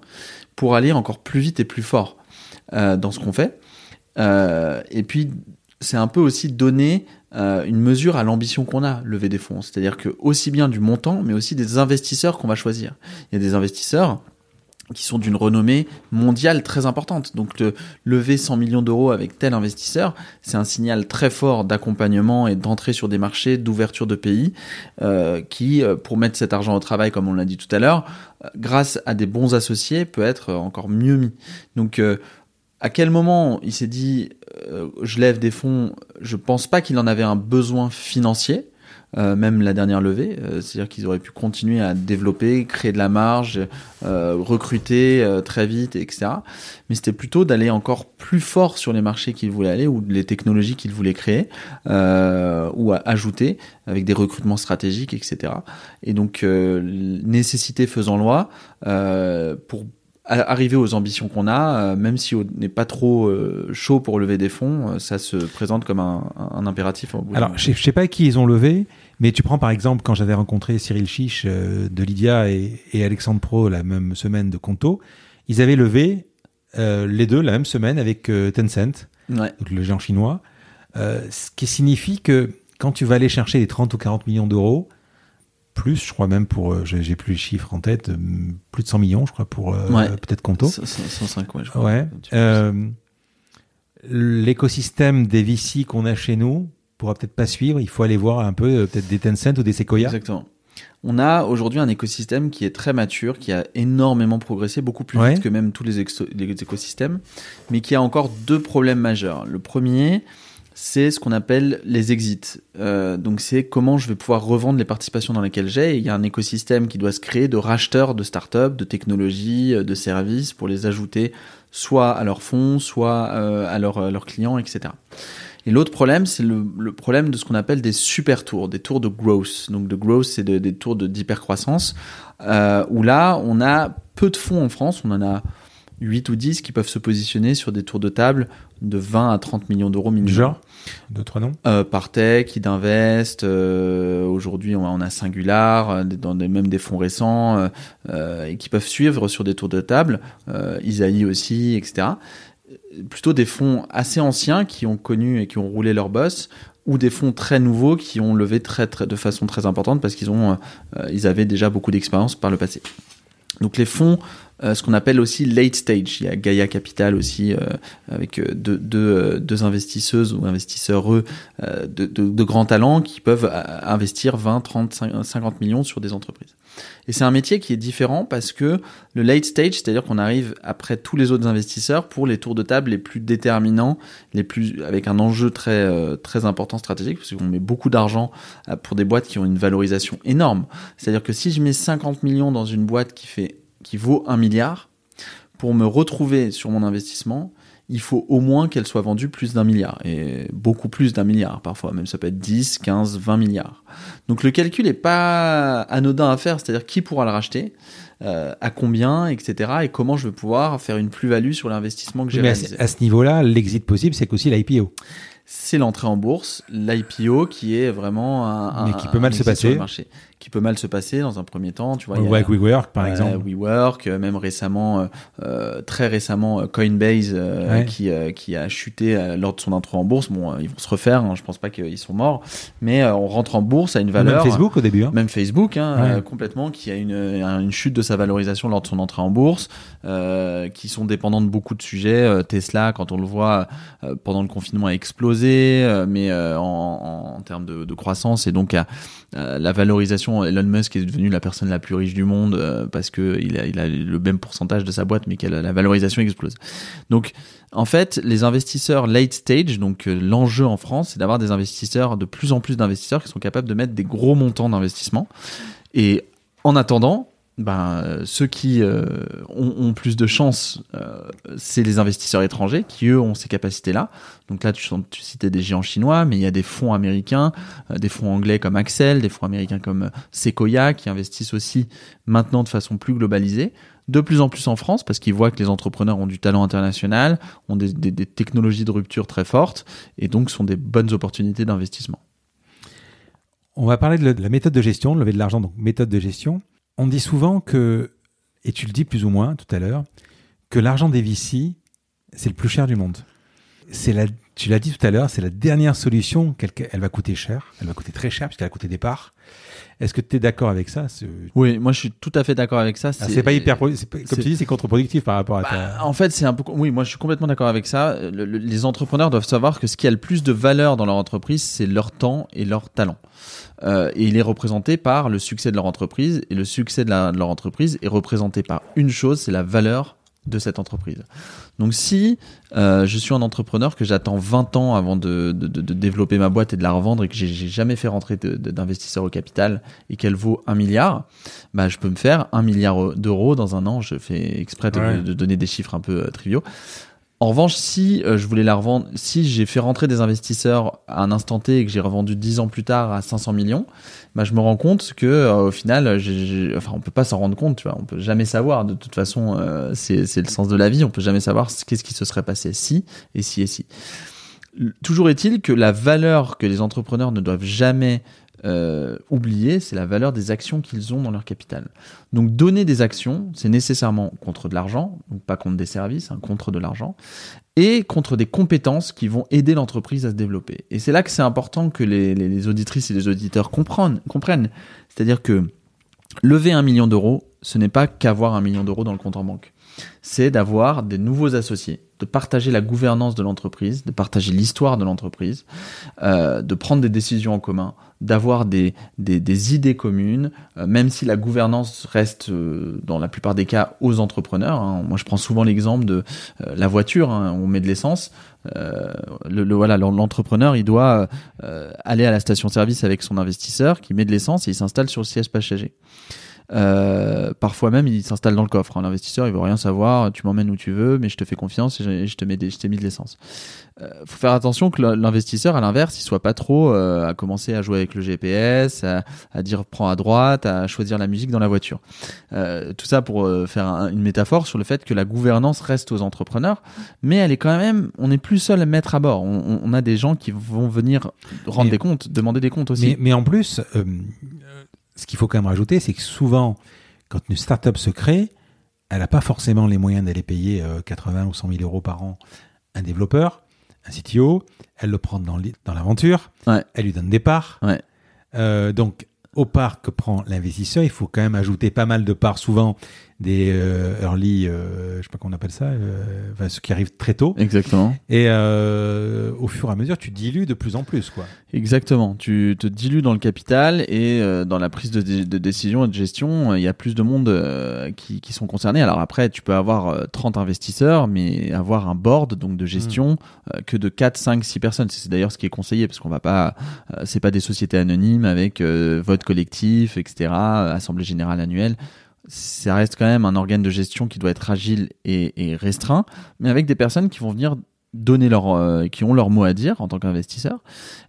B: pour aller encore plus vite et plus fort dans ce qu'on fait. et puis c'est un peu aussi donner une mesure à l'ambition qu'on a, lever des fonds. C'est-à-dire que aussi bien du montant, mais aussi des investisseurs qu'on va choisir. Il y a des investisseurs qui sont d'une renommée mondiale très importante. Donc de lever 100 millions d'euros avec tel investisseur, c'est un signal très fort d'accompagnement et d'entrée sur des marchés, d'ouverture de pays, euh, qui, euh, pour mettre cet argent au travail, comme on l'a dit tout à l'heure, euh, grâce à des bons associés, peut être encore mieux mis. Donc à quel moment il s'est dit je lève des fonds Je pense pas qu'il en avait un besoin financier. Euh, même la dernière levée. Euh, c'est-à-dire qu'ils auraient pu continuer à développer, créer de la marge, euh, recruter très vite, etc. Mais c'était plutôt d'aller encore plus fort sur les marchés qu'ils voulaient aller ou les technologies qu'ils voulaient créer ou à ajouter avec des recrutements stratégiques, etc. Et donc, nécessité faisant loi, pour arriver aux ambitions qu'on a, même si on n'est pas trop chaud pour lever des fonds, ça se présente comme un, impératif.
A: Alors, je ne sais pas qui ils ont levé, mais tu prends par exemple, quand j'avais rencontré Cyril Chiche euh, de Lydia et, Alexandre Pro la même semaine de Conto, ils avaient levé euh, les deux la même semaine avec euh, Tencent, donc le géant chinois, ce qui signifie que quand tu vas aller chercher les 30 ou 40 millions d'euros, plus, je crois même pour, j'ai plus les chiffres en tête, plus de 100 millions, je crois, pour peut-être Conto.
B: 105, ouais, je crois.
A: Ouais. L'écosystème des VC qu'on a chez nous, pourra peut-être pas suivre. Il faut aller voir un peu euh, peut-être des Tencent ou des Sequoia.
B: Exactement. On a aujourd'hui un écosystème qui est très mature, qui a énormément progressé, beaucoup plus vite que même tous les, écosystèmes, mais qui a encore deux problèmes majeurs. Le premier, c'est ce qu'on appelle les exits. Euh, donc c'est comment je vais pouvoir revendre les participations dans lesquelles j'ai. Il y a un écosystème qui doit se créer de racheteurs de startups, de technologies, de services pour les ajouter soit à leurs fonds, soit euh, à, leurs clients, etc. Et l'autre problème, c'est le, problème de ce qu'on appelle des super tours, des tours de growth. Donc de growth, c'est des tours d'hypercroissance, euh, où là, on a peu de fonds en France, on en a 8 ou 10 qui peuvent se positionner sur des tours de table de 20 à 30 millions d'euros minimum.
A: Genre Deux, trois noms?
B: Euh, Partech, Idinvest, euh, aujourd'hui on, on, a Singular, euh, dans des, même des fonds récents, euh, et qui peuvent suivre sur des tours de table, euh, Isaïe aussi, etc plutôt des fonds assez anciens qui ont connu et qui ont roulé leur boss ou des fonds très nouveaux qui ont levé très, très de façon très importante parce qu'ils ont euh, ils avaient déjà beaucoup d'expérience par le passé. Donc les fonds, euh, ce qu'on appelle aussi late stage. Il y a Gaia Capital aussi, euh, avec deux, deux, deux, investisseuses ou investisseurs eux, de, de, de, grands talents qui peuvent investir 20, 30, 50 millions sur des entreprises. Et c'est un métier qui est différent parce que le late stage, c'est-à-dire qu'on arrive après tous les autres investisseurs pour les tours de table les plus déterminants, les plus avec un enjeu très euh, très important stratégique parce qu'on met beaucoup d'argent euh, pour des boîtes qui ont une valorisation énorme. C'est-à-dire que si je mets 50 millions dans une boîte qui fait qui vaut un milliard, pour me retrouver sur mon investissement, il faut au moins qu'elle soit vendue plus d'un milliard, et beaucoup plus d'un milliard parfois, même ça peut être 10, 15, 20 milliards. Donc le calcul est pas anodin à faire, c'est-à-dire qui pourra le racheter, euh, à combien, etc. Et comment je vais pouvoir faire une plus-value sur l'investissement que j'ai réalisé.
A: À ce niveau-là, l'exit possible, c'est qu'aussi l'IPO
B: c'est l'entrée en bourse, l'IPO qui est vraiment un,
A: mais qui peut mal se passer.
B: Qui peut mal se passer dans un premier temps. Tu vois,
A: on avec WeWork par exemple.
B: WeWork, euh, même récemment, euh, euh, très récemment, Coinbase qui, qui a chuté lors de son intro en bourse. Bon, ils vont se refaire. Hein, je pense pas qu'ils sont morts, mais on rentre en bourse à une valeur.
A: Même Facebook au début. Hein.
B: Même Facebook, hein, complètement, qui a une, une chute de sa valorisation lors de son entrée en bourse, qui sont dépendants de beaucoup de sujets. Tesla, quand on le voit pendant le confinement, a explosé, mais en, en, termes de, de, croissance et donc la valorisation Elon Musk est devenu la personne la plus riche du monde euh, parce que il a, a le même pourcentage de sa boîte, mais que la valorisation explose. Donc, en fait, les investisseurs late stage, donc euh, l'enjeu en France, c'est d'avoir des investisseurs, de plus en plus d'investisseurs qui sont capables de mettre des gros montants d'investissement. Et en attendant, ben, euh, ceux qui euh, ont, plus de chance, euh, c'est les investisseurs étrangers qui, eux, ont ces capacités-là. Donc là, tu, citais des géants chinois, mais il y a des fonds américains, des fonds anglais comme Axel, des fonds américains comme Sequoia, qui investissent aussi maintenant de façon plus globalisée. De plus en plus en France, parce qu'ils voient que les entrepreneurs ont du talent international, ont des, des technologies de rupture très fortes, et donc sont des bonnes opportunités d'investissement.
A: On va parler de la méthode de gestion, lever de l'argent, donc méthode de gestion on dit souvent que, et tu le dis plus ou moins tout à l'heure, que l'argent des VC, c'est le plus cher du monde. C'est la, tu l'as dit tout à l'heure, c'est la dernière solution. Elle, va coûter cher, elle va coûter très cher puisqu'elle a coûté des parts. Est-ce que tu es d'accord avec ça
B: Oui, moi je suis tout à fait d'accord avec ça.
A: Ah, c'est pas hyper, comme tu dis, c'est contre-productif par rapport à ta...
B: Bah, en fait, c'est un peu. Oui, moi je suis complètement d'accord avec ça. les entrepreneurs doivent savoir que ce qui a le plus de valeur dans leur entreprise, c'est leur temps et leur talent. Euh, et il est représenté par le succès de leur entreprise. Et le succès de, leur entreprise est représenté par une chose, c'est la valeur de cette entreprise. Donc si euh, je suis un entrepreneur que j'attends 20 ans avant de, développer ma boîte et de la revendre et que j'ai jamais fait rentrer d'investisseurs au capital et qu'elle vaut un milliard, bah je peux me faire un milliard d'euros dans un an. Je fais exprès de, donner des chiffres un peu euh, triviaux. En revanche, si euh, je voulais la revendre, si j'ai fait rentrer des investisseurs à un instant T et que j'ai revendu 10 ans plus tard à 500 millions, bah, je me rends compte que euh, au final, j enfin, on peut pas s'en rendre compte, tu vois, on peut jamais savoir. De toute façon, euh, c'est le sens de la vie, on peut jamais savoir qu'est-ce qui se serait passé si et si et si. Toujours est-il que la valeur que les entrepreneurs ne doivent jamais euh, oublier, c'est la valeur des actions qu'ils ont dans leur capital. Donc donner des actions, c'est nécessairement contre de l'argent, donc pas contre des services, hein, contre de l'argent, et contre des compétences qui vont aider l'entreprise à se développer. Et c'est là que c'est important que les, auditrices et les auditeurs comprennent. comprennent. C'est-à-dire que lever un million d'euros, ce n'est pas qu'avoir un million d'euros dans le compte en banque. C'est d'avoir des nouveaux associés, de partager la gouvernance de l'entreprise, de partager l'histoire de l'entreprise, euh, de prendre des décisions en commun, d'avoir des, des, idées communes, euh, même si la gouvernance reste euh, dans la plupart des cas aux entrepreneurs. Hein. Moi, je prends souvent l'exemple de euh, la voiture, hein, on met de l'essence. le, voilà, l'entrepreneur, il doit aller à la station-service avec son investisseur qui met de l'essence et il s'installe sur le siège passager. Euh, parfois même, il s'installe dans le coffre. Hein. L'investisseur, il veut rien savoir. Tu m'emmènes où tu veux, mais je te fais confiance et je, te mets des, je t'ai mis de l'essence. Euh, faut faire attention que l'investisseur, à l'inverse, il soit pas trop euh, à commencer à jouer avec le GPS, à, à, dire prends à droite, à choisir la musique dans la voiture. Euh, tout ça pour euh, faire une métaphore sur le fait que la gouvernance reste aux entrepreneurs, mais elle est quand même, on n'est plus seul à mettre à bord. On, on, a des gens qui vont venir rendre des comptes, demander des comptes aussi.
A: Mais, mais en plus, ce qu'il faut quand même rajouter, c'est que souvent, quand une startup se crée, elle n'a pas forcément les moyens d'aller payer 80 ou 100 000 euros par an un développeur un CTO, elle le prend dans l'aventure, elle lui donne des parts. Euh, donc, au parts que prend l'investisseur, il faut quand même ajouter pas mal de parts, souvent des euh, early, euh, je sais pas comment on appelle ça, euh, enfin, ceux qui arrivent très tôt.
B: Exactement.
A: Et euh, au fur et à mesure, tu dilues de plus en plus, quoi.
B: Exactement. Tu te dilues dans le capital et euh, dans la prise de, de, décision et de gestion, il y a plus de monde qui, qui, sont concernés. Alors après, tu peux avoir 30 investisseurs, mais avoir un board donc de gestion mmh. que de 4, 5, 6 personnes. C'est d'ailleurs ce qui est conseillé parce qu'on va pas, c'est pas des sociétés anonymes avec vote collectif, etc., assemblée générale annuelle ça reste quand même un organe de gestion qui doit être agile et, restreint, mais avec des personnes qui vont venir donner leur, euh, qui ont leur mot à dire en tant qu'investisseur.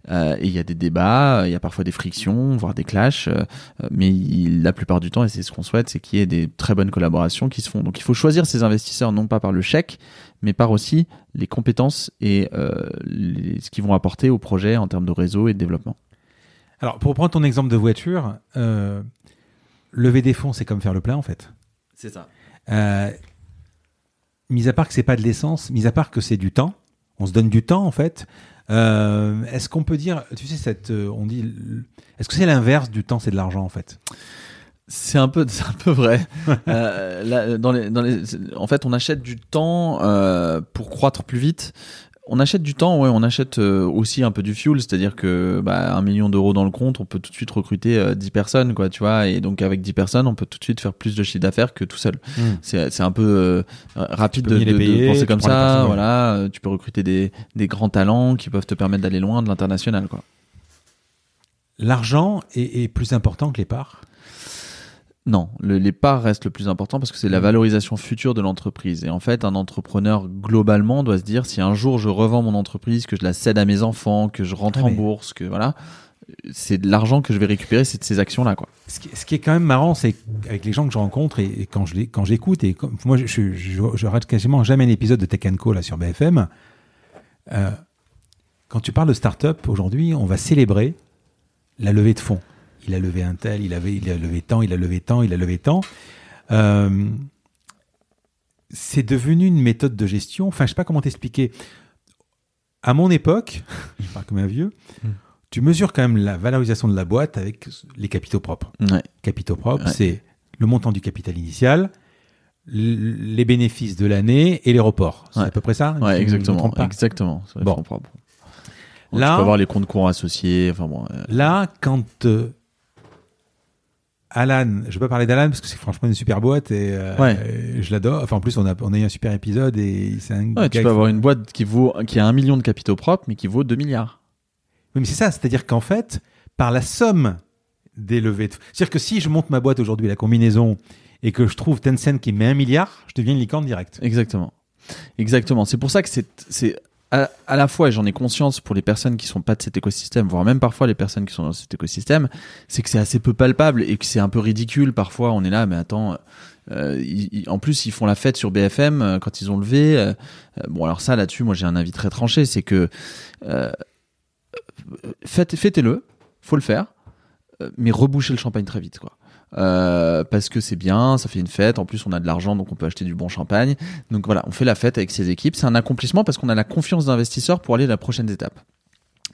B: Euh, et il y a des débats, il y a parfois des frictions, voire des clashs, euh, mais la plupart du temps, et c'est ce qu'on souhaite, c'est qu'il y ait des très bonnes collaborations qui se font. Donc il faut choisir ces investisseurs non pas par le chèque, mais par aussi les compétences et ce qu'ils vont apporter au projet en termes de réseau et de développement.
A: Alors pour prendre ton exemple de voiture, lever des fonds, c'est comme faire le plein en fait.
B: C'est ça
A: mis à part que c'est pas de l'essence, mis à part que c'est du temps, on se donne du temps en fait. Euh, est-ce qu'on peut dire, tu sais, cette, euh, on dit, est-ce que c'est l'inverse du temps, c'est de l'argent en fait?
B: C'est un peu, c'est un peu vrai. euh, dans les, dans les, en fait, on achète du temps euh, pour croître plus vite on achète du temps, ouais, on achète euh, aussi un peu du fuel, c'est-à-dire que bah, un million d'euros dans le compte, on peut tout de suite recruter 10 euh, personnes, quoi, tu vois, et donc avec 10 personnes, on peut tout de suite faire plus de chiffre d'affaires que tout seul. Hmm. C'est un peu euh, rapide de, de, penser comme ça, voilà, tu peux recruter des, des grands talents qui peuvent te permettre d'aller loin de l'international, quoi.
A: L'argent est, est plus important que les parts?
B: Non, le, les parts restent le plus important parce que c'est la mmh. valorisation future de l'entreprise. Et en fait, un entrepreneur, globalement, doit se dire, si un jour je revends mon entreprise, que je la cède à mes enfants, que je rentre ah, en bourse, que voilà, c'est de l'argent que je vais récupérer, c'est de ces actions-là, quoi.
A: Ce qui, ce qui, est quand même marrant, c'est avec les gens que je rencontre et, quand je quand j'écoute et moi, je, je, je, rate quasiment jamais un épisode de Tech Co là sur BFM. Euh, quand tu parles de start-up aujourd'hui, on va célébrer la levée de fonds il a levé un tel, il, avait, il a levé tant, il a levé tant, il a levé tant. Euh, c'est devenu une méthode de gestion. Enfin, je sais pas comment t'expliquer. À mon époque, je parle comme un vieux, tu mesures quand même la valorisation de la boîte avec les capitaux propres. Capitaux propres, c'est le montant du capital initial, les bénéfices de l'année et les reports. C'est à peu près ça
B: Ouais, exactement. Exactement. Bon. Là, tu peux avoir les comptes courants associés. Enfin bon,
A: euh, Là, quand euh, Alan, je vais pas parler d'Alan parce que c'est franchement une super boîte et, euh, je l'adore. Enfin, en plus, on a, on a eu un super épisode et c'est un.
B: Ouais, tu peux avoir une boîte qui vaut, qui a un million de capitaux propres, mais qui vaut 2 milliards.
A: Oui, mais c'est ça. C'est-à-dire qu'en fait, par la somme des levées de... C'est-à-dire que si je monte ma boîte aujourd'hui, la combinaison, et que je trouve Tencent qui met un milliard, je deviens une licorne direct.
B: Exactement. Exactement. C'est pour ça que c'est à, la fois, et j'en ai conscience pour les personnes qui sont pas de cet écosystème, voire même parfois les personnes qui sont dans cet écosystème, c'est que c'est assez peu palpable et que c'est un peu ridicule. Parfois, on est là, mais attends, euh, en plus, ils font la fête sur BFM euh, quand ils ont levé. Euh, bon, alors ça, là-dessus, moi, j'ai un avis très tranché, c'est que fêtez-le, faut le faire, mais rebouchez le champagne très vite, quoi. Euh, parce que c'est bien, ça fait une fête. En plus, on a de l'argent, donc on peut acheter du bon champagne. Donc voilà, on fait la fête avec ses équipes. C'est un accomplissement parce qu'on a la confiance d'investisseurs pour aller à la prochaine étape.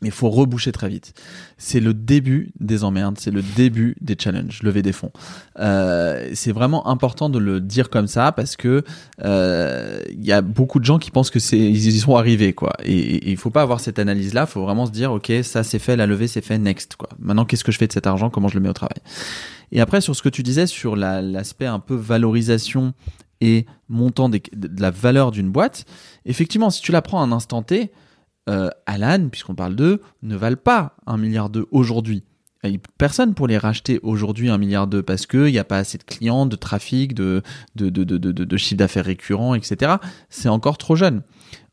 B: Mais faut reboucher très vite. C'est le début des emmerdes, c'est le début des challenges, lever des fonds. Euh, c'est vraiment important de le dire comme ça parce que euh, il y a beaucoup de gens qui pensent que c'est ils y sont arrivés quoi. Et, il faut pas avoir cette analyse là. Il faut vraiment se dire ok ça c'est fait, la levée c'est fait, next quoi. Maintenant qu'est-ce que je fais de cet argent, comment je le mets au travail? Et après sur ce que tu disais sur l'aspect un peu valorisation et montant de la valeur d'une boîte, effectivement si tu la prends à un instant T euh, Alan, puisqu'on parle d'eux, ne valent pas un milliard d'eux aujourd'hui. Personne pour les racheter aujourd'hui un milliard d'eux parce qu'il n'y a pas assez de clients, de trafic, de, de, de, de, de chiffre d'affaires récurrent, etc. C'est encore trop jeune.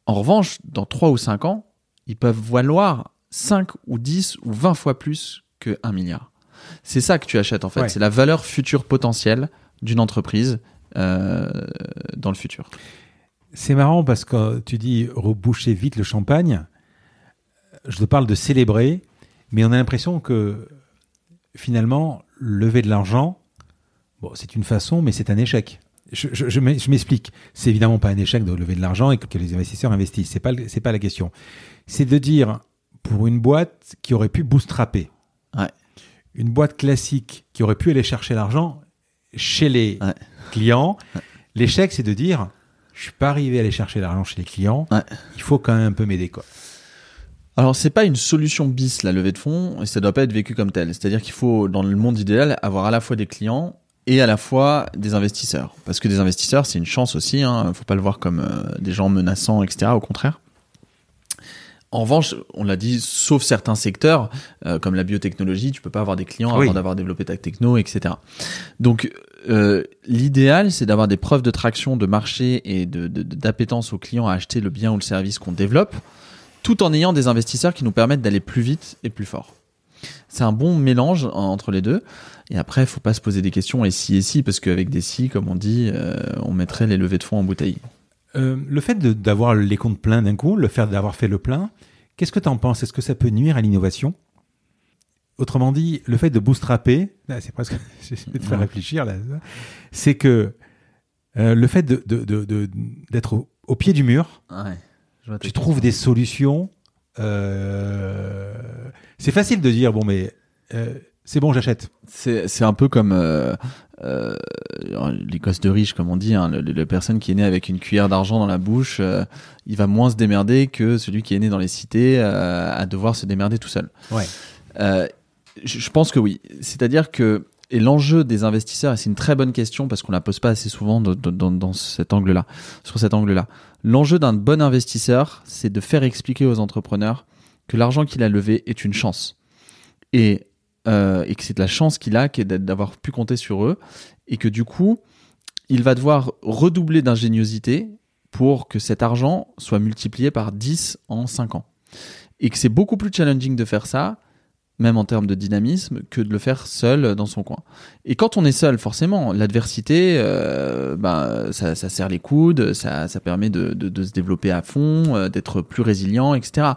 B: En revanche, dans 3 ou 5 ans, ils peuvent valoir 5 ou 10 ou 20 fois plus que 1 milliard. C'est ça que tu achètes en fait. C'est la valeur future potentielle d'une entreprise euh, dans le futur.
A: C'est marrant parce que tu dis reboucher vite le champagne. Je te parle de célébrer, mais on a l'impression que finalement, lever de l'argent, bon, c'est une façon, mais c'est un échec. Je, je, je m'explique. C'est évidemment pas un échec de lever de l'argent et que, les investisseurs investissent. C'est pas c'est pas la question. C'est de dire pour une boîte qui aurait pu bootstrapper,
B: ouais.
A: une boîte classique qui aurait pu aller chercher l'argent chez les clients, l'échec c'est de dire je suis pas arrivé à aller chercher l'argent chez les clients. Il faut quand même un peu m'aider, quoi.
B: Alors c'est pas une solution bis la levée de fonds et ça doit pas être vécu comme tel. C'est-à-dire qu'il faut dans le monde idéal avoir à la fois des clients et à la fois des investisseurs. Parce que des investisseurs c'est une chance aussi. Hein. Faut pas le voir comme euh, des gens menaçants, etc. Au contraire. En revanche, on l'a dit, sauf certains secteurs, euh, comme la biotechnologie, tu peux pas avoir des clients avant d'avoir développé ta techno, etc. Donc, euh, l'idéal, c'est d'avoir des preuves de traction de marché et de, d'appétence aux clients à acheter le bien ou le service qu'on développe, tout en ayant des investisseurs qui nous permettent d'aller plus vite et plus fort. C'est un bon mélange entre les deux. Et après, il faut pas se poser des questions et si et si, parce qu'avec des si, comme on dit, euh, on mettrait les levées de fonds en bouteille.
A: Euh, le fait d'avoir les comptes pleins d'un coup, le fait d'avoir fait le plein, qu'est-ce que tu en penses? Est-ce que ça peut nuire à l'innovation? Autrement dit, le fait de bootstrapper, c'est presque, j'essaie de faire réfléchir là, c'est que euh, le fait d'être de, de, au, pied du mur, tu trouves des solutions. Euh, c'est facile de dire bon, mais euh, c'est bon, j'achète.
B: C'est un peu comme les gosses de riches, comme on dit, hein, la personne qui est née avec une cuillère d'argent dans la bouche, il va moins se démerder que celui qui est né dans les cités à devoir se démerder tout seul.
A: Ouais
B: je pense que oui. C'est-à-dire que et l'enjeu des investisseurs, et c'est une très bonne question parce qu'on la pose pas assez souvent dans cet angle-là, sur cet angle-là. L'enjeu d'un bon investisseur, c'est de faire expliquer aux entrepreneurs que l'argent qu'il a levé est une chance et, euh, et que c'est de la chance qu'il a d'avoir pu compter sur eux et que du coup, il va devoir redoubler d'ingéniosité pour que cet argent soit multiplié par 10 en 5 ans. Et que c'est beaucoup plus challenging de faire ça même en termes de dynamisme, que de le faire seul dans son coin. Et quand on est seul, forcément, l'adversité, euh, ben, ça, ça, serre les coudes, ça, ça permet de, de, de, se développer à fond, euh, d'être plus résilient, etc.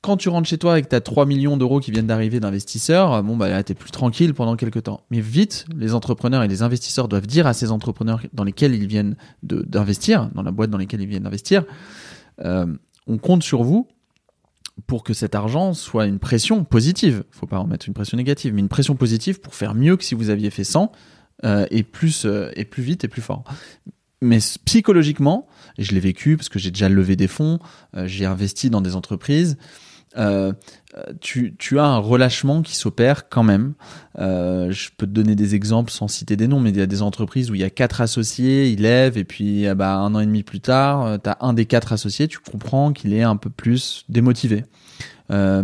B: Quand tu rentres chez toi et que tu as 3 millions d'euros qui viennent d'arriver d'investisseurs, bon, bah, là, tu es plus tranquille pendant quelques temps. Mais vite, les entrepreneurs et les investisseurs doivent dire à ces entrepreneurs dans lesquels ils viennent d'investir, dans la boîte dans laquelle ils viennent d'investir, euh, on compte sur vous pour que cet argent soit une pression positive. Faut pas en mettre une pression négative, mais une pression positive pour faire mieux que si vous aviez fait 100 euh, et plus euh, et plus vite et plus fort. Mais psychologiquement, et je l'ai vécu parce que j'ai déjà levé des fonds, euh, j'ai investi dans des entreprises. Euh, tu, tu, as un relâchement qui s'opère quand même. Euh, je peux te donner des exemples sans citer des noms, mais il y a des entreprises où il y a quatre associés, ils lèvent et puis ah bah, un an et demi plus tard, euh, tu as un des quatre associés, tu comprends qu'il est un peu plus démotivé. Euh,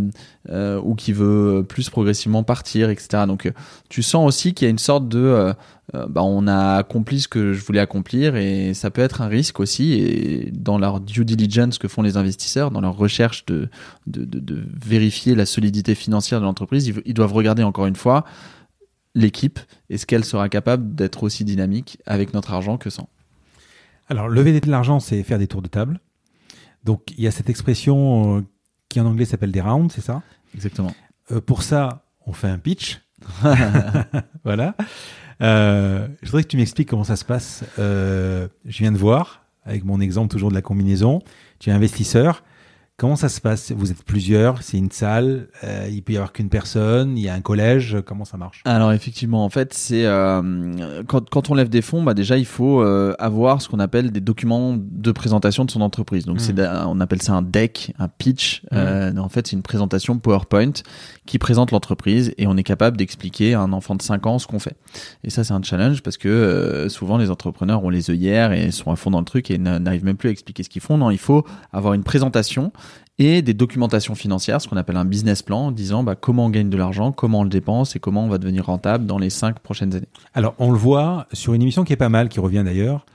B: euh, ou qui veut plus progressivement partir, etc. Donc tu sens aussi qu'il y a une sorte de euh, bah, on a accompli ce que je voulais accomplir et ça peut être un risque aussi. Et dans leur due diligence que font les investisseurs, dans leur recherche de, de, de, vérifier la solidité financière de l'entreprise, ils, doivent regarder encore une fois l'équipe. Est-ce qu'elle sera capable d'être aussi dynamique avec notre argent que sans
A: Alors, lever de l'argent, c'est faire des tours de table. Donc, il y a cette expression euh, qui en anglais s'appelle des rounds, c'est ça?
B: Exactement.
A: Euh, pour ça, on fait un pitch. voilà. Euh, je voudrais que tu m'expliques comment ça se passe. Euh, je viens de voir, avec mon exemple toujours de la combinaison, tu es investisseur. Comment ça se passe? Vous êtes plusieurs, c'est une salle, euh, il peut y avoir qu'une personne, il y a un collège, comment ça marche?
B: Alors effectivement, en fait, c'est euh, quand, quand, on lève des fonds, bah déjà il faut euh, avoir ce qu'on appelle des documents de présentation de son entreprise. Donc c'est mmh. on appelle ça un deck, un pitch. Mmh. Euh, en fait, c'est une présentation PowerPoint qui présente l'entreprise et on est capable d'expliquer à un enfant de 5 ans ce qu'on fait. Et ça, c'est un challenge parce que souvent les entrepreneurs ont les œillères et sont à fond dans le truc et n'arrivent même plus à expliquer ce qu'ils font. Non, il faut avoir une présentation et des documentations financières, ce qu'on appelle un business plan, disant bah, comment on gagne de l'argent, comment on le dépense et comment on va devenir rentable dans les cinq prochaines années.
A: Alors, on le voit sur une émission qui est pas mal, qui revient d'ailleurs,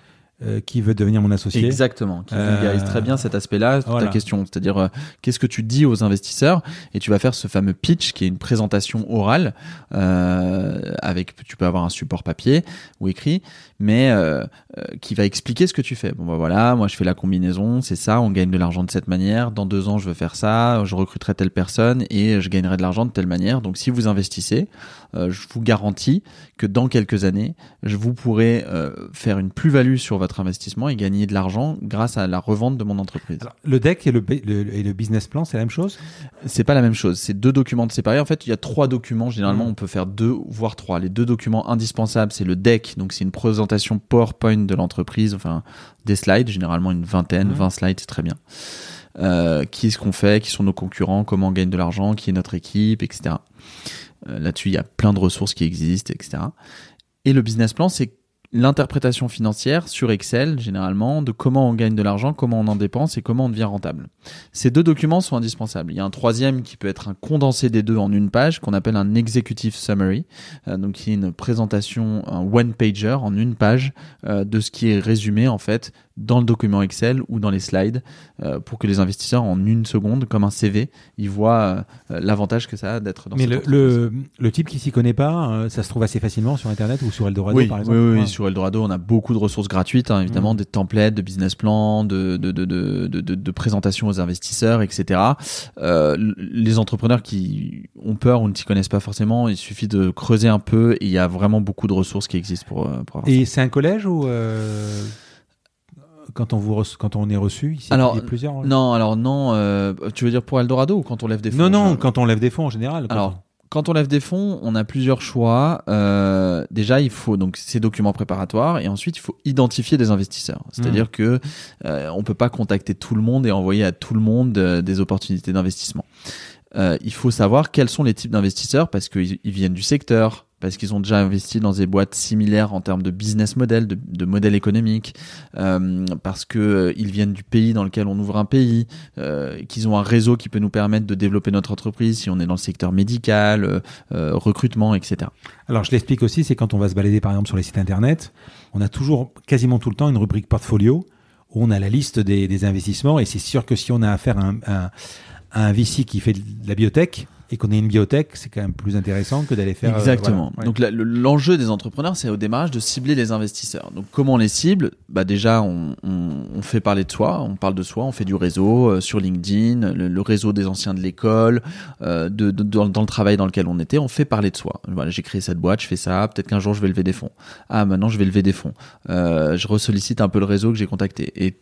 A: euh, qui veut devenir mon associé.
B: Exactement, qui vulgarise très bien cet aspect-là, ta question. C'est-à-dire, euh, qu'est-ce que tu dis aux investisseurs Et tu vas faire ce fameux pitch qui est une présentation orale, euh, avec, tu peux avoir un support papier ou écrit, mais euh, euh, qui va expliquer ce que tu fais. Bon, bah voilà, moi je fais la combinaison, c'est ça, on gagne de l'argent de cette manière. Dans deux ans, je veux faire ça, je recruterai telle personne et je gagnerai de l'argent de telle manière. Donc, si vous investissez, euh, je vous garantis que dans quelques années, je vous pourrez euh, faire une plus-value sur votre investissement et gagner de l'argent grâce à la revente de mon entreprise.
A: le deck et le, et le business plan, c'est la même chose?
B: C'est pas la même chose. C'est deux documents séparés. En fait, il y a trois documents. Généralement, mmh. on peut faire deux, voire trois. Les deux documents indispensables, c'est le deck. Donc, c'est une présentation PowerPoint de l'entreprise. Enfin, des slides. Généralement, une vingtaine, 20 mmh. slides, c'est très bien. Euh, qui est ce qu'on fait, qui sont nos concurrents, comment on gagne de l'argent, qui est notre équipe, etc. Euh, là-dessus, il y a plein de ressources qui existent, etc. Et le business plan, c'est l'interprétation financière sur Excel, généralement, de comment on gagne de l'argent, comment on en dépense et comment on devient rentable. Ces deux documents sont indispensables. Il y a un troisième qui peut être un condensé des deux en une page, qu'on appelle un executive summary, euh, donc qui est une présentation, un one-pager en une page euh, de ce qui est résumé en fait dans le document Excel ou dans les slides euh, pour que les investisseurs en une seconde, comme un CV, ils voient l'avantage que ça a d'être dans
A: Mais le, le, le, type qui s'y connaît pas, ça se trouve assez facilement sur Internet ou sur Eldorado par exemple
B: Oui, oui, sur Eldorado, on a beaucoup de ressources gratuites, hein, évidemment, mmh. des templates, de business plans, de, de, de, de, de, de présentation aux investisseurs, etc. Euh, les entrepreneurs qui ont peur ou ne s'y connaissent pas forcément, il suffit de creuser un peu et il y a vraiment beaucoup de ressources qui existent pour, euh, pour
A: Et c'est un collège ou euh, quand on vous quand on est reçu ici
B: alors
A: il y a plusieurs
B: non alors non euh, tu veux dire pour Eldorado ou quand on lève des fonds
A: non non quand on lève des fonds en général
B: alors quand on lève des fonds, on a plusieurs choix. Euh, déjà, il faut donc ces documents préparatoires et ensuite il faut identifier des investisseurs. C'est-à-dire mmh. que euh, on peut pas contacter tout le monde et envoyer à tout le monde euh, des opportunités d'investissement. Euh, il faut savoir quels sont les types d'investisseurs parce qu'ils viennent du secteur, parce qu'ils ont déjà investi dans des boîtes similaires en termes de business model, de, modèle économique, euh, parce que euh, ils viennent du pays dans lequel on ouvre un pays, euh, qu'ils ont un réseau qui peut nous permettre de développer notre entreprise si on est dans le secteur médical, euh, recrutement, etc.
A: Alors je l'explique aussi, c'est quand on va se balader par exemple sur les sites internet, on a toujours quasiment tout le temps une rubrique portfolio où on a la liste des, investissements et c'est sûr que si on a affaire à un VC qui fait de la biotech, et qu'on ait une biotech, c'est quand même plus intéressant que d'aller faire.
B: Euh, Exactement. Donc l'enjeu des entrepreneurs, c'est au démarrage de cibler les investisseurs. Donc comment on les cible? Bah déjà, on, on, on, fait parler de soi, on parle de soi, on fait du réseau euh, sur LinkedIn, le, le, réseau des anciens de l'école, euh, de, de, dans, dans, le travail dans lequel on était, on fait parler de soi. Voilà, j'ai créé cette boîte, je fais ça. Peut-être qu'un jour je vais lever des fonds. Ah, maintenant je vais lever des fonds. Euh, je ressollicite un peu le réseau que j'ai contacté et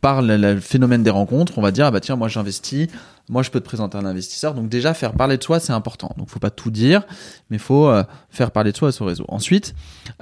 B: par le, phénomène des rencontres, on va dire ah bah tiens moi j'investis, moi je peux te présenter un investisseur. Donc déjà faire parler de soi c'est important. Donc faut pas tout dire, mais faut euh, faire parler de soi à son réseau. Ensuite,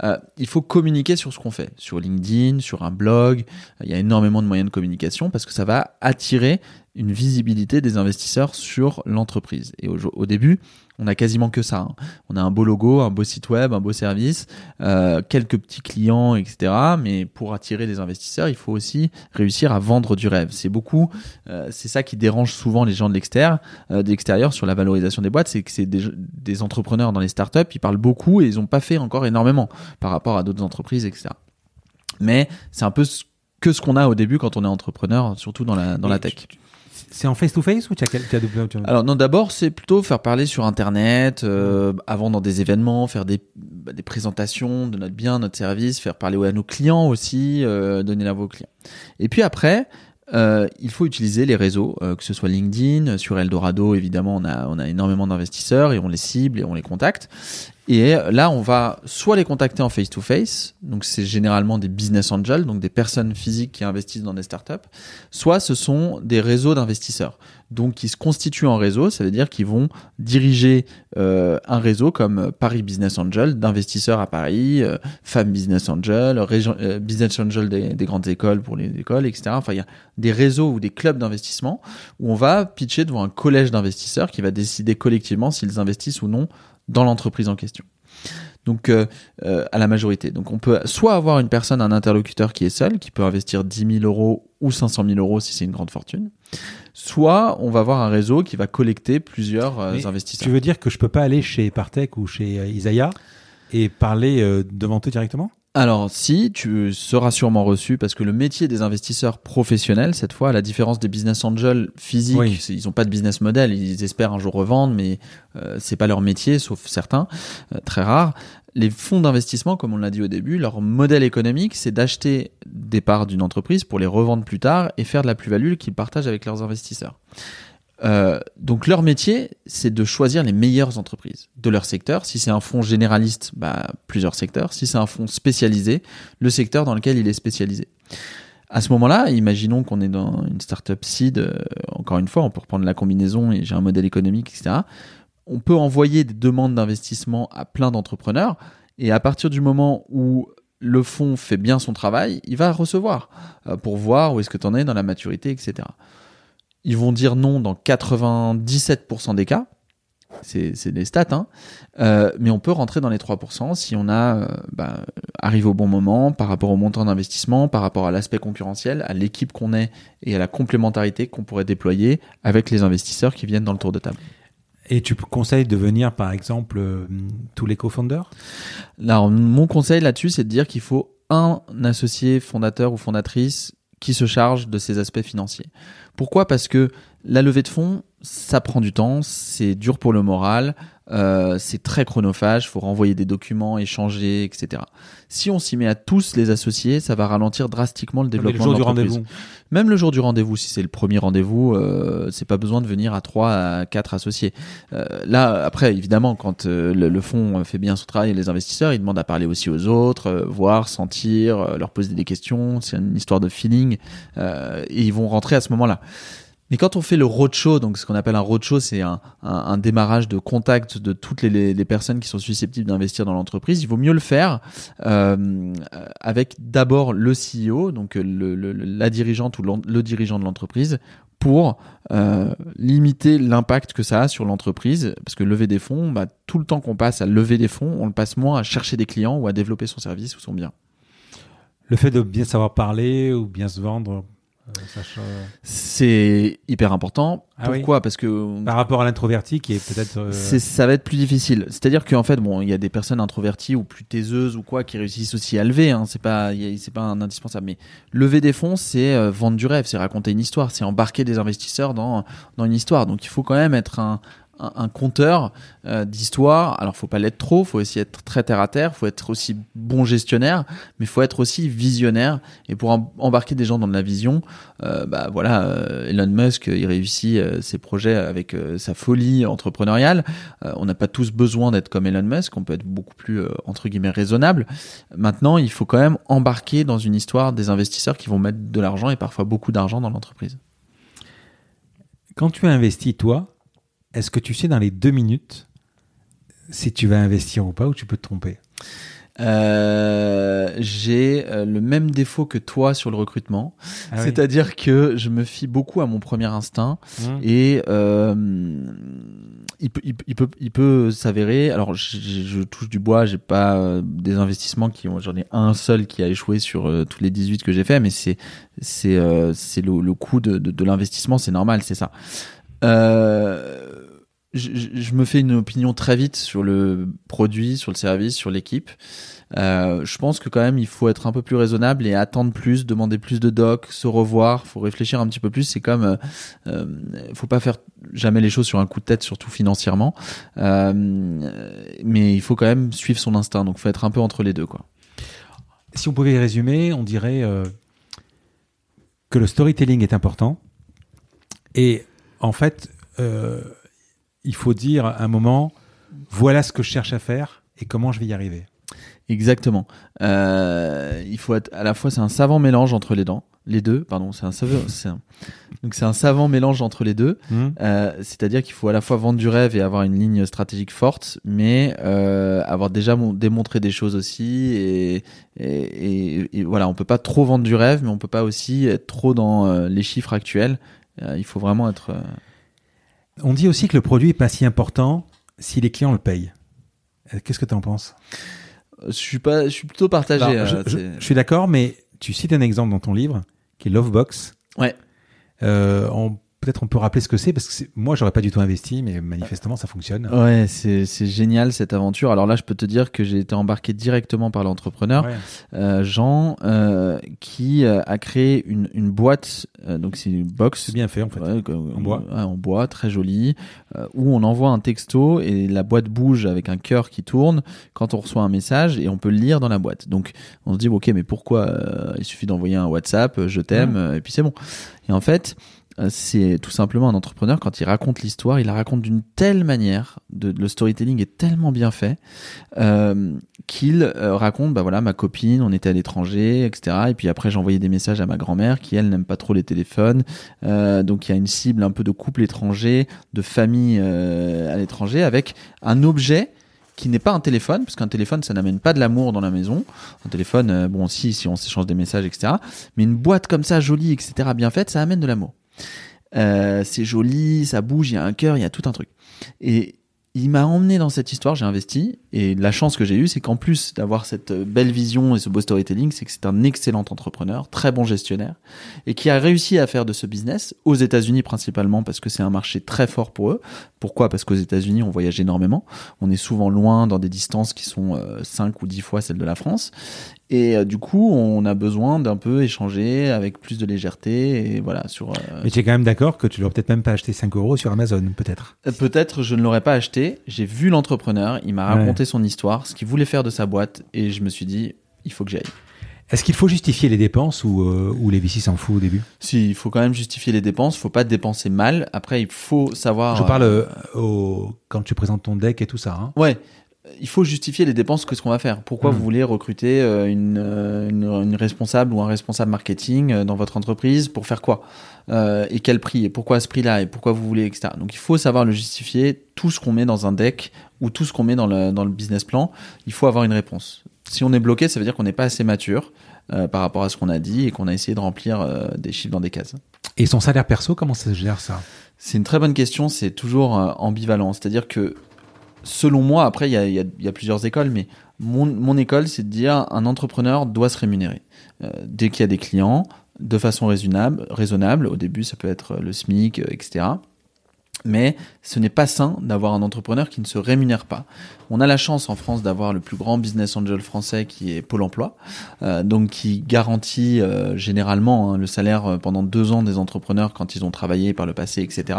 B: euh, il faut communiquer sur ce qu'on fait, sur LinkedIn, sur un blog. Il y a énormément de moyens de communication parce que ça va attirer une visibilité des investisseurs sur l'entreprise. Et au, début, on a quasiment que ça. Hein. On a un beau logo, un beau site web, un beau service, euh, quelques petits clients, etc. Mais pour attirer des investisseurs, il faut aussi réussir à vendre du rêve. C'est beaucoup, euh, c'est ça qui dérange souvent les gens de l'extérieur, euh, de l'extérieur sur la valorisation des boîtes, c'est que c'est des, des, entrepreneurs dans les startups, ils parlent beaucoup et ils n'ont pas fait encore énormément par rapport à d'autres entreprises, etc. Mais c'est un peu que ce qu'on a au début quand on est entrepreneur, surtout dans la dans la tech.
A: C'est en face-to-face ou tu as, doublé
B: Alors non, d'abord c'est plutôt faire parler sur Internet, euh, avant dans des événements, faire des, bah, des présentations de notre bien, notre service, faire parler à nos clients aussi, euh, donner la voix aux clients. Et puis après, euh, il faut utiliser les réseaux, que ce soit LinkedIn, sur Eldorado évidemment on a, on a énormément d'investisseurs et on les cible et on les contacte. Et là, on va soit les contacter en face-to-face, donc c'est généralement des business angels, donc des personnes physiques qui investissent dans des startups, soit ce sont des réseaux d'investisseurs, donc qui se constituent en réseau, ça veut dire qu'ils vont diriger euh, un réseau comme Paris Business Angel, d'investisseurs à Paris, euh, Femmes Business Angel, euh, Business Angel des, des, grandes écoles pour les écoles, etc. Enfin, il y a des réseaux ou des clubs d'investissement où on va pitcher devant un collège d'investisseurs qui va décider collectivement s'ils investissent ou non dans l'entreprise en question. Donc euh, euh, à la majorité. Donc on peut soit avoir une personne, un interlocuteur qui est seul, qui peut investir 10 000 euros ou 500 000 euros si c'est une grande fortune. Soit on va avoir un réseau qui va collecter plusieurs euh, investisseurs.
A: Tu veux dire que je peux pas aller chez Partech ou chez euh, Isaiah et parler devant eux directement?
B: Alors si, tu seras sûrement reçu parce que le métier des investisseurs professionnels, cette fois, à la différence des business angels physiques, oui. ils n'ont pas de business model, ils espèrent un jour revendre, mais euh, c'est pas leur métier, sauf certains, euh, très rares. Les fonds d'investissement, comme on l'a dit au début, leur modèle économique, c'est d'acheter des parts d'une entreprise pour les revendre plus tard et faire de la plus-value qu'ils partagent avec leurs investisseurs. Euh, donc leur métier, c'est de choisir les meilleures entreprises de leur secteur. Si c'est un fonds généraliste, bah, plusieurs secteurs. Si c'est un fonds spécialisé, le secteur dans lequel il est spécialisé. À ce moment-là, imaginons qu'on est dans une startup seed, euh, encore une fois, on peut reprendre la combinaison et j'ai un modèle économique, etc. On peut envoyer des demandes d'investissement à plein d'entrepreneurs et à partir du moment où le fonds fait bien son travail, il va recevoir euh, pour voir où est-ce que tu en es dans la maturité, etc ils vont dire non dans 97% des cas. C'est des stats, hein. Euh, mais on peut rentrer dans les 3% si on a euh, bah, arrive au bon moment par rapport au montant d'investissement, par rapport à l'aspect concurrentiel, à l'équipe qu'on est et à la complémentarité qu'on pourrait déployer avec les investisseurs qui viennent dans le tour de table.
A: Et tu conseilles de venir, par exemple, euh, tous les co-founders?
B: Alors, mon conseil là-dessus, c'est de dire qu'il faut un associé fondateur ou fondatrice qui se charge de ces aspects financiers. Pourquoi? Parce que la levée de fonds, ça prend du temps, c'est dur pour le moral, euh, c'est très chronophage, faut renvoyer des documents, échanger, etc. Si on s'y met à tous les associés, ça va ralentir drastiquement le développement
A: le
B: jour
A: du rendez-vous.
B: Même le jour du rendez-vous, si c'est le premier rendez-vous, euh, c'est pas besoin de venir à trois, à quatre associés. Euh, là, après, évidemment, quand euh, le, le, fonds fait bien son travail, les investisseurs, ils demandent à parler aussi aux autres, euh, voir, sentir, euh, leur poser des questions. C'est une histoire de feeling, et ils vont rentrer à ce moment-là. Mais quand on fait le roadshow, donc ce qu'on appelle un roadshow, c'est un, un, un, démarrage de contact de toutes les, les personnes qui sont susceptibles d'investir dans l'entreprise. Il vaut mieux le faire euh, avec d'abord le CEO, donc le, le, la dirigeante ou le dirigeant de l'entreprise, pour euh, limiter l'impact que ça a sur l'entreprise. Parce que lever des fonds, bah, tout le temps qu'on passe à lever des fonds, on le passe moins à chercher des clients ou à développer son service ou son bien.
A: Le fait de bien savoir parler ou bien se vendre,
B: c'est hyper important. Ah Pourquoi? Oui. Parce que
A: par rapport à l'introverti qui est peut-être euh...
B: ça va être plus difficile. C'est-à-dire qu'en fait, bon, il y a des personnes introverties ou plus taiseuses ou quoi qui réussissent aussi à lever. Hein. C'est pas, c'est pas un indispensable. Mais lever des fonds, c'est euh, vendre du rêve, c'est raconter une histoire, c'est embarquer des investisseurs dans dans une histoire. Donc il faut quand même être un un, un conteur euh, d'histoire. Alors, faut pas l'être trop, faut aussi être très terre à terre, faut être aussi bon gestionnaire, mais faut être aussi visionnaire. Et pour em embarquer des gens dans de la vision, euh, bah voilà, euh, Elon Musk, il réussit euh, ses projets avec euh, sa folie entrepreneuriale. Euh, on n'a pas tous besoin d'être comme Elon Musk, on peut être beaucoup plus entre guillemets raisonnable. Maintenant, il faut quand même embarquer dans une histoire des investisseurs qui vont mettre de l'argent et parfois beaucoup d'argent dans l'entreprise.
A: Quand tu as investi toi, est-ce que tu sais dans les deux minutes si tu vas investir ou pas ou tu peux te tromper?
B: Euh, j'ai euh, le même défaut que toi sur le recrutement, ah c'est-à-dire oui. que je me fie beaucoup à mon premier instinct mmh. et euh, il peut, il, il peut, il peut s'avérer. Alors, je, je, touche du bois, j'ai pas des investissements qui ont, j'en ai un seul qui a échoué sur tous les 18 que j'ai fait, mais c'est, c'est, c'est le, le coût de, de, de l'investissement, c'est normal, c'est ça. Euh, je, je, me fais une opinion très vite sur le produit, sur le service, sur l'équipe. Euh, je pense que quand même il faut être un peu plus raisonnable et attendre plus, demander plus de docs, se revoir, faut réfléchir un petit peu plus. C'est comme, euh, euh, faut pas faire jamais les choses sur un coup de tête, surtout financièrement. Euh, mais il faut quand même suivre son instinct. Donc faut être un peu entre les deux, quoi.
A: Si on pouvait résumer, on dirait euh, que le storytelling est important et en fait. Il faut dire à un moment, voilà ce que je cherche à faire et comment je vais y arriver.
B: Exactement. Euh, il faut être à la fois c'est un savant mélange entre les dents, les deux, pardon, c'est un savant, un, donc c'est un savant mélange entre les deux. Mmh. Euh, C'est-à-dire qu'il faut à la fois vendre du rêve et avoir une ligne stratégique forte, mais euh, avoir déjà démontré des choses aussi. Et, et, et, et, voilà, on peut pas trop vendre du rêve, mais on peut pas aussi être trop dans les chiffres actuels. Il faut vraiment être
A: on dit aussi que le produit n'est pas si important si les clients le payent. Qu'est-ce que tu en penses?
B: Je suis pas, je suis plutôt partagé. Alors,
A: je, je, je, suis d'accord, mais tu cites un exemple dans ton livre qui est Lovebox.
B: Ouais.
A: Euh, on peut-être on peut rappeler ce que c'est parce que moi j'aurais pas du tout investi mais manifestement ça fonctionne.
B: Ouais, c'est c'est génial cette aventure. Alors là, je peux te dire que j'ai été embarqué directement par l'entrepreneur ouais. euh, Jean euh, qui a créé une, une boîte euh, donc c'est une box
A: c'est bien fait en fait
B: ouais, en bois en bois très jolie euh, où on envoie un texto et la boîte bouge avec un cœur qui tourne quand on reçoit un message et on peut le lire dans la boîte. Donc on se dit OK, mais pourquoi euh, il suffit d'envoyer un WhatsApp, je t'aime ouais. et puis c'est bon. Et en fait, euh, c'est tout simplement un entrepreneur quand il raconte l'histoire, il la raconte d'une telle manière, de, le storytelling est tellement bien fait euh, qu'il euh, raconte, bah voilà, ma copine, on était à l'étranger, etc. Et puis après j'ai envoyé des messages à ma grand-mère qui elle n'aime pas trop les téléphones, euh, donc il y a une cible un peu de couple étranger, de famille euh, à l'étranger, avec un objet qui n'est pas un téléphone, parce qu'un téléphone, ça n'amène pas de l'amour dans la maison. Un téléphone, euh, bon, si, si on s'échange des messages, etc. Mais une boîte comme ça, jolie, etc., bien faite, ça amène de l'amour. Euh, c'est joli, ça bouge, il y a un cœur, il y a tout un truc. Il m'a emmené dans cette histoire, j'ai investi, et la chance que j'ai eue, c'est qu'en plus d'avoir cette belle vision et ce beau storytelling, c'est que c'est un excellent entrepreneur, très bon gestionnaire, et qui a réussi à faire de ce business, aux États-Unis principalement, parce que c'est un marché très fort pour eux. Pourquoi? Parce qu'aux États-Unis, on voyage énormément, on est souvent loin dans des distances qui sont euh, 5 ou 10 fois celles de la France, et euh, du coup, on a besoin d'un peu échanger avec plus de légèreté, et voilà, sur... euh,
A: Mais tu es quand même d'accord que tu l'aurais peut-être même pas acheté 5 euros sur Amazon, peut-être?
B: Euh, Peut-être je ne l'aurais pas acheté. J'ai vu l'entrepreneur, il m'a
A: Ouais.
B: raconté son histoire, ce qu'il voulait faire de sa boîte, et je me suis dit, il faut que j'aille.
A: Est-ce qu'il faut justifier les dépenses ou, euh, ou les VC s'en fout au début?
B: Si, il faut quand même justifier les dépenses, faut pas dépenser mal. Après, il faut savoir.
A: Je parle euh, au... quand tu présentes ton deck et tout ça. Hein.
B: Ouais. Il faut justifier les dépenses que ce qu'on va faire. Pourquoi
A: Mm.
B: vous voulez recruter euh, une, euh, une, une responsable ou un responsable marketing euh, dans votre entreprise pour faire quoi? Euh, Et quel prix? Et pourquoi à ce prix-là? Et pourquoi vous voulez, etc. Donc il faut savoir le justifier. Tout ce qu'on met dans un deck ou tout ce qu'on met dans le, dans le business plan, il faut avoir une réponse. Si on est bloqué, ça veut dire qu'on n'est pas assez mature euh, par rapport à ce qu'on a dit et qu'on a essayé de remplir euh, des chiffres dans des cases.
A: Et son salaire perso, comment ça se gère ça?
B: C'est une très bonne question, c'est toujours ambivalent. C'est-à-dire que, selon moi, après, il y a, plusieurs écoles, mais mon, école, c'est de dire un entrepreneur doit se rémunérer. Euh, dès qu'il y a des clients, de façon raisonnable, raisonnable, au début, ça peut être le SMIC, euh, etc. Mais ce n'est pas sain d'avoir un entrepreneur qui ne se rémunère pas. On a la chance en France d'avoir le plus grand business angel français qui est Pôle Emploi, euh, donc qui garantit généralement hein, le salaire pendant deux ans des entrepreneurs quand ils ont travaillé par le passé, etc.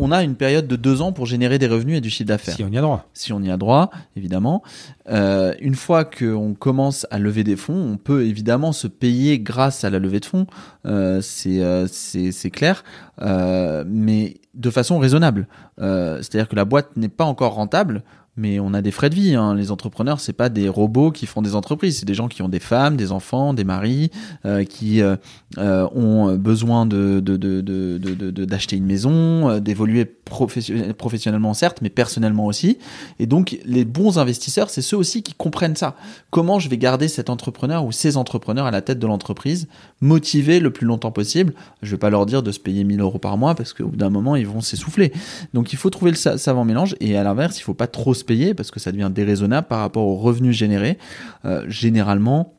B: On a une période de deux ans pour générer des revenus et du chiffre d'affaires
A: Si on y a droit.
B: si on y a droit, évidemment. Euh, une fois qu'on commence à lever des fonds, on peut évidemment se payer grâce à la levée de fonds, euh, c'est euh, c'est c'est clair, euh, mais de façon raisonnable. Euh, C'est-à-dire que la boîte n'est pas encore rentable. Mais on a des frais de vie. Hein. Les entrepreneurs, c'est pas des robots qui font des entreprises. C'est des gens qui ont des femmes, des enfants, des maris, euh, qui euh, euh, ont besoin de d'acheter une maison, d'évoluer profession- professionnellement certes, mais personnellement aussi. Et donc, les bons investisseurs, c'est ceux aussi qui comprennent ça. Comment je vais garder cet entrepreneur ou ces entrepreneurs à la tête de l'entreprise, motivés le plus longtemps possible? Je vais pas leur dire de se payer 1000 euros par mois parce qu'au bout d'un moment, ils vont s'essouffler. Donc, il faut trouver le sa- savant mélange. Et à l'inverse, il faut pas trop se payer parce que ça devient déraisonnable par rapport aux revenus générés. Euh, généralement,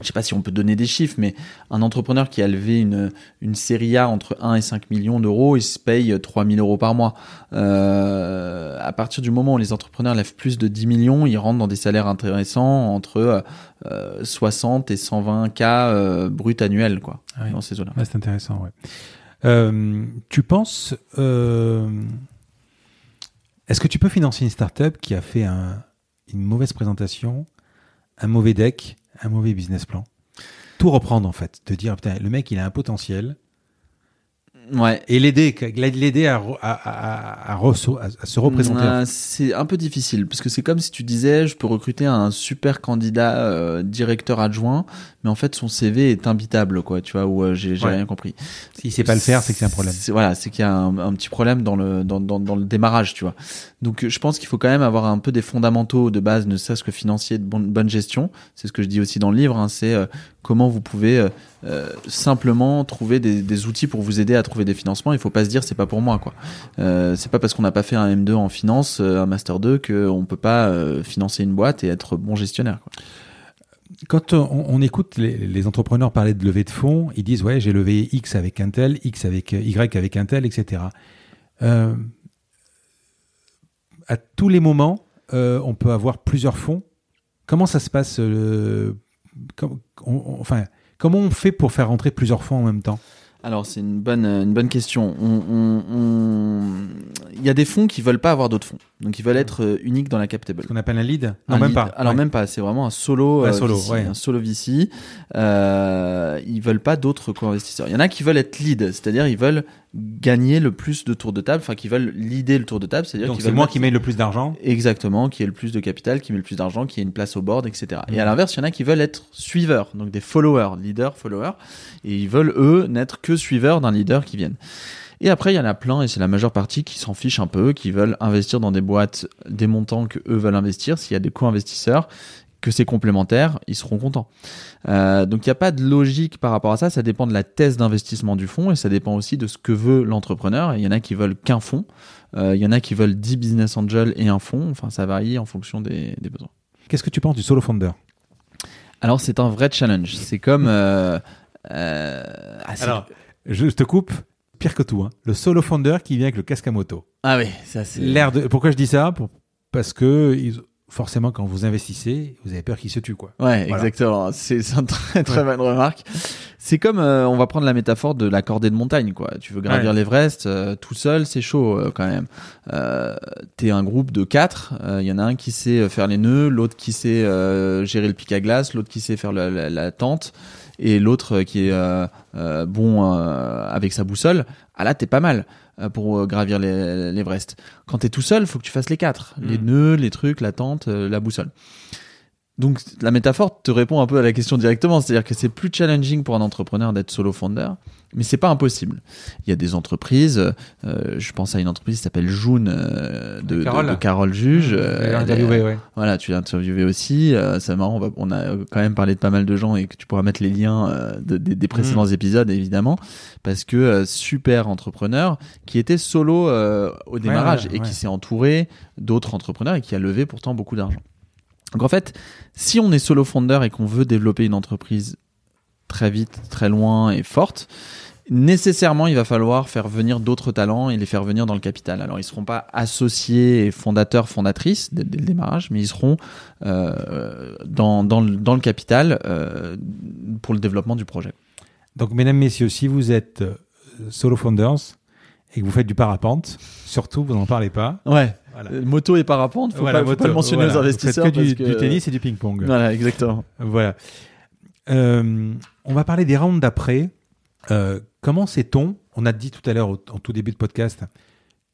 B: je sais pas si on peut donner des chiffres, mais un entrepreneur qui a levé une, une série A entre 1 et 5 millions d'euros, il se paye 3 000 euros par mois. Euh, à partir du moment où les entrepreneurs lèvent plus de 10 millions, ils rentrent dans des salaires intéressants entre euh, 60 et 120 k euh, brut annuels, quoi,
A: Ah oui.
B: dans ces.
A: Ouais, c'est intéressant, ouais. Euh, tu penses. Est-ce que tu peux financer une startup qui a fait un- une mauvaise présentation, un mauvais deck, un mauvais business plan? Tout reprendre en fait, te dire putain, le mec il a un potentiel
B: Ouais.
A: et l'aider, l'aider à, à, à- à se représenter.
B: Euh, c'est un peu difficile parce que c'est comme si tu disais je peux recruter un super candidat euh, directeur adjoint mais en fait son CV est imbitable quoi tu vois ou euh, j'ai
A: Ouais.
B: rien compris
A: S'il sait pas le faire, c'est que c'est un problème.
B: Voilà, c'est qu'il y a un, un petit problème dans le dans, dans, dans le démarrage, tu vois. Donc euh, je pense qu'il faut quand même avoir un peu des fondamentaux de base, ne serait-ce que financier, de bonne, gestion. C'est ce que je dis aussi dans le livre. hein, c'est euh, comment vous pouvez euh, simplement trouver des, outils pour vous aider à trouver des financements. Il faut pas se dire c'est pas pour moi quoi. Euh, c'est pas parce qu'on n'a pas fait un M2 en finance, un master 2 qu'on peut pas financer une boîte et être bon gestionnaire.
A: Quand on, écoute les, entrepreneurs parler de levée de fonds, ils disent ouais j'ai levé X avec un tel, X avec Y avec un tel, etc. à tous les moments, euh, on peut avoir plusieurs fonds. Comment ça se passe euh, com- on- on- Enfin, comment on fait pour faire rentrer plusieurs fonds en même temps?
B: Alors c'est une bonne une bonne question. On, on- on- Il y a des fonds qui veulent pas avoir d'autres fonds, donc ils veulent être euh, uniques dans la captable.
A: Ce qu'on appelle un lead? Non,
B: Un
A: même
B: lead.
A: pas.
B: Alors
A: Ouais.
B: même pas. C'est vraiment un solo, euh,
A: solo,
B: VC,
A: ouais.
B: un solo VC. Euh, ils veulent pas d'autres co-investisseurs. Il y en a qui veulent être lead, c'est-à-dire ils veulent gagner le plus de tours de table, enfin qui veulent leader le tour de table, c'est-à-dire
A: c'est moi
B: mettre-
A: qui mets le plus d'argent.
B: Exactement, qui ait le plus de capital, qui met le plus d'argent, qui ait une place au board, etc. Et à
A: Mhm.
B: l'inverse, il y en a qui veulent être suiveurs, donc des followers, leaders, followers, et ils veulent eux n'être que suiveurs d'un leader qui viennent. Et après, il y en a plein, et c'est la majeure partie qui s'en fichent un peu, qui veulent investir dans des boîtes, des montants que eux veulent investir, s'il y a des co-investisseurs, que c'est complémentaire, ils seront contents. Euh, donc il n'y a pas de logique par rapport à ça, ça dépend de la thèse d'investissement du fonds et ça dépend aussi de ce que veut l'entrepreneur. Il y en a qui veulent qu'un fonds, euh, il y en a qui veulent 10 business angels et un fonds, enfin ça varie en fonction des, des besoins.
A: Qu'est-ce que tu penses du solo founder?
B: Alors c'est un vrai challenge, c'est comme... Euh,
A: Alors, je te coupe, pire que tout, hein. le solo founder qui vient avec le casque à moto.
B: Ah oui, ça c'est...
A: L'air de... Pourquoi je dis ça? Parce que... Ils forcément, quand vous investissez, vous avez peur qu'il se tue, quoi.
B: Ouais, exactement. C'est une très très bonne remarque. C'est comme, euh, on va prendre la métaphore de la cordée de montagne, quoi. Tu veux gravir l'Everest euh, tout seul, c'est chaud euh, quand même. T'es un groupe de quatre. Il y en a un qui sait faire les nœuds, l'autre qui sait gérer le pic à glace, l'autre qui sait faire la, la tente, et l'autre qui est bon avec sa boussole. Ah là, t'es pas mal. Euh, pour euh, gravir l'Everest. Quand tu es tout seul, faut que tu fasses les quatre. Les mm. nœuds, les trucs, la tente, euh, la boussole. Donc la métaphore te répond un peu à la question directement, c'est-à-dire que c'est plus challenging pour un entrepreneur d'être solo founder, mais c'est pas impossible. Il y a des entreprises, euh, je pense à une entreprise qui s'appelle June euh, de, de, Carole Juge.
A: Euh, interviewé, ouais.
B: Voilà, tu l'as interviewé aussi. C'est marrant, on, va, on, a quand même parlé de pas mal de gens et que tu pourras mettre les liens de, des précédents mmh. épisodes évidemment, parce que super entrepreneur qui était solo au démarrage et qui s'est entouré d'autres entrepreneurs et qui a levé pourtant beaucoup d'argent. Donc en fait, si on est solo founder et qu'on veut développer une entreprise très vite, très loin et forte, nécessairement il va falloir faire venir d'autres talents et les faire venir dans le capital. Alors ils seront pas associés et fondateurs, fondatrices dès, le démarrage, mais ils seront euh, dans, dans, le, dans, le, capital euh, pour le développement du projet.
A: Donc mesdames, messieurs, si vous êtes euh, solo founders et que vous faites du parapente, surtout vous n'en parlez pas.
B: Ouais. Moto et parapente, faut, pas, faut pas le mentionner aux investisseurs.
A: que du, tennis et du ping-pong.
B: Voilà, exactement.
A: Voilà. Euh, on va parler des rounds d'après. Euh, comment sait-on On a dit tout à l'heure, en tout début de podcast,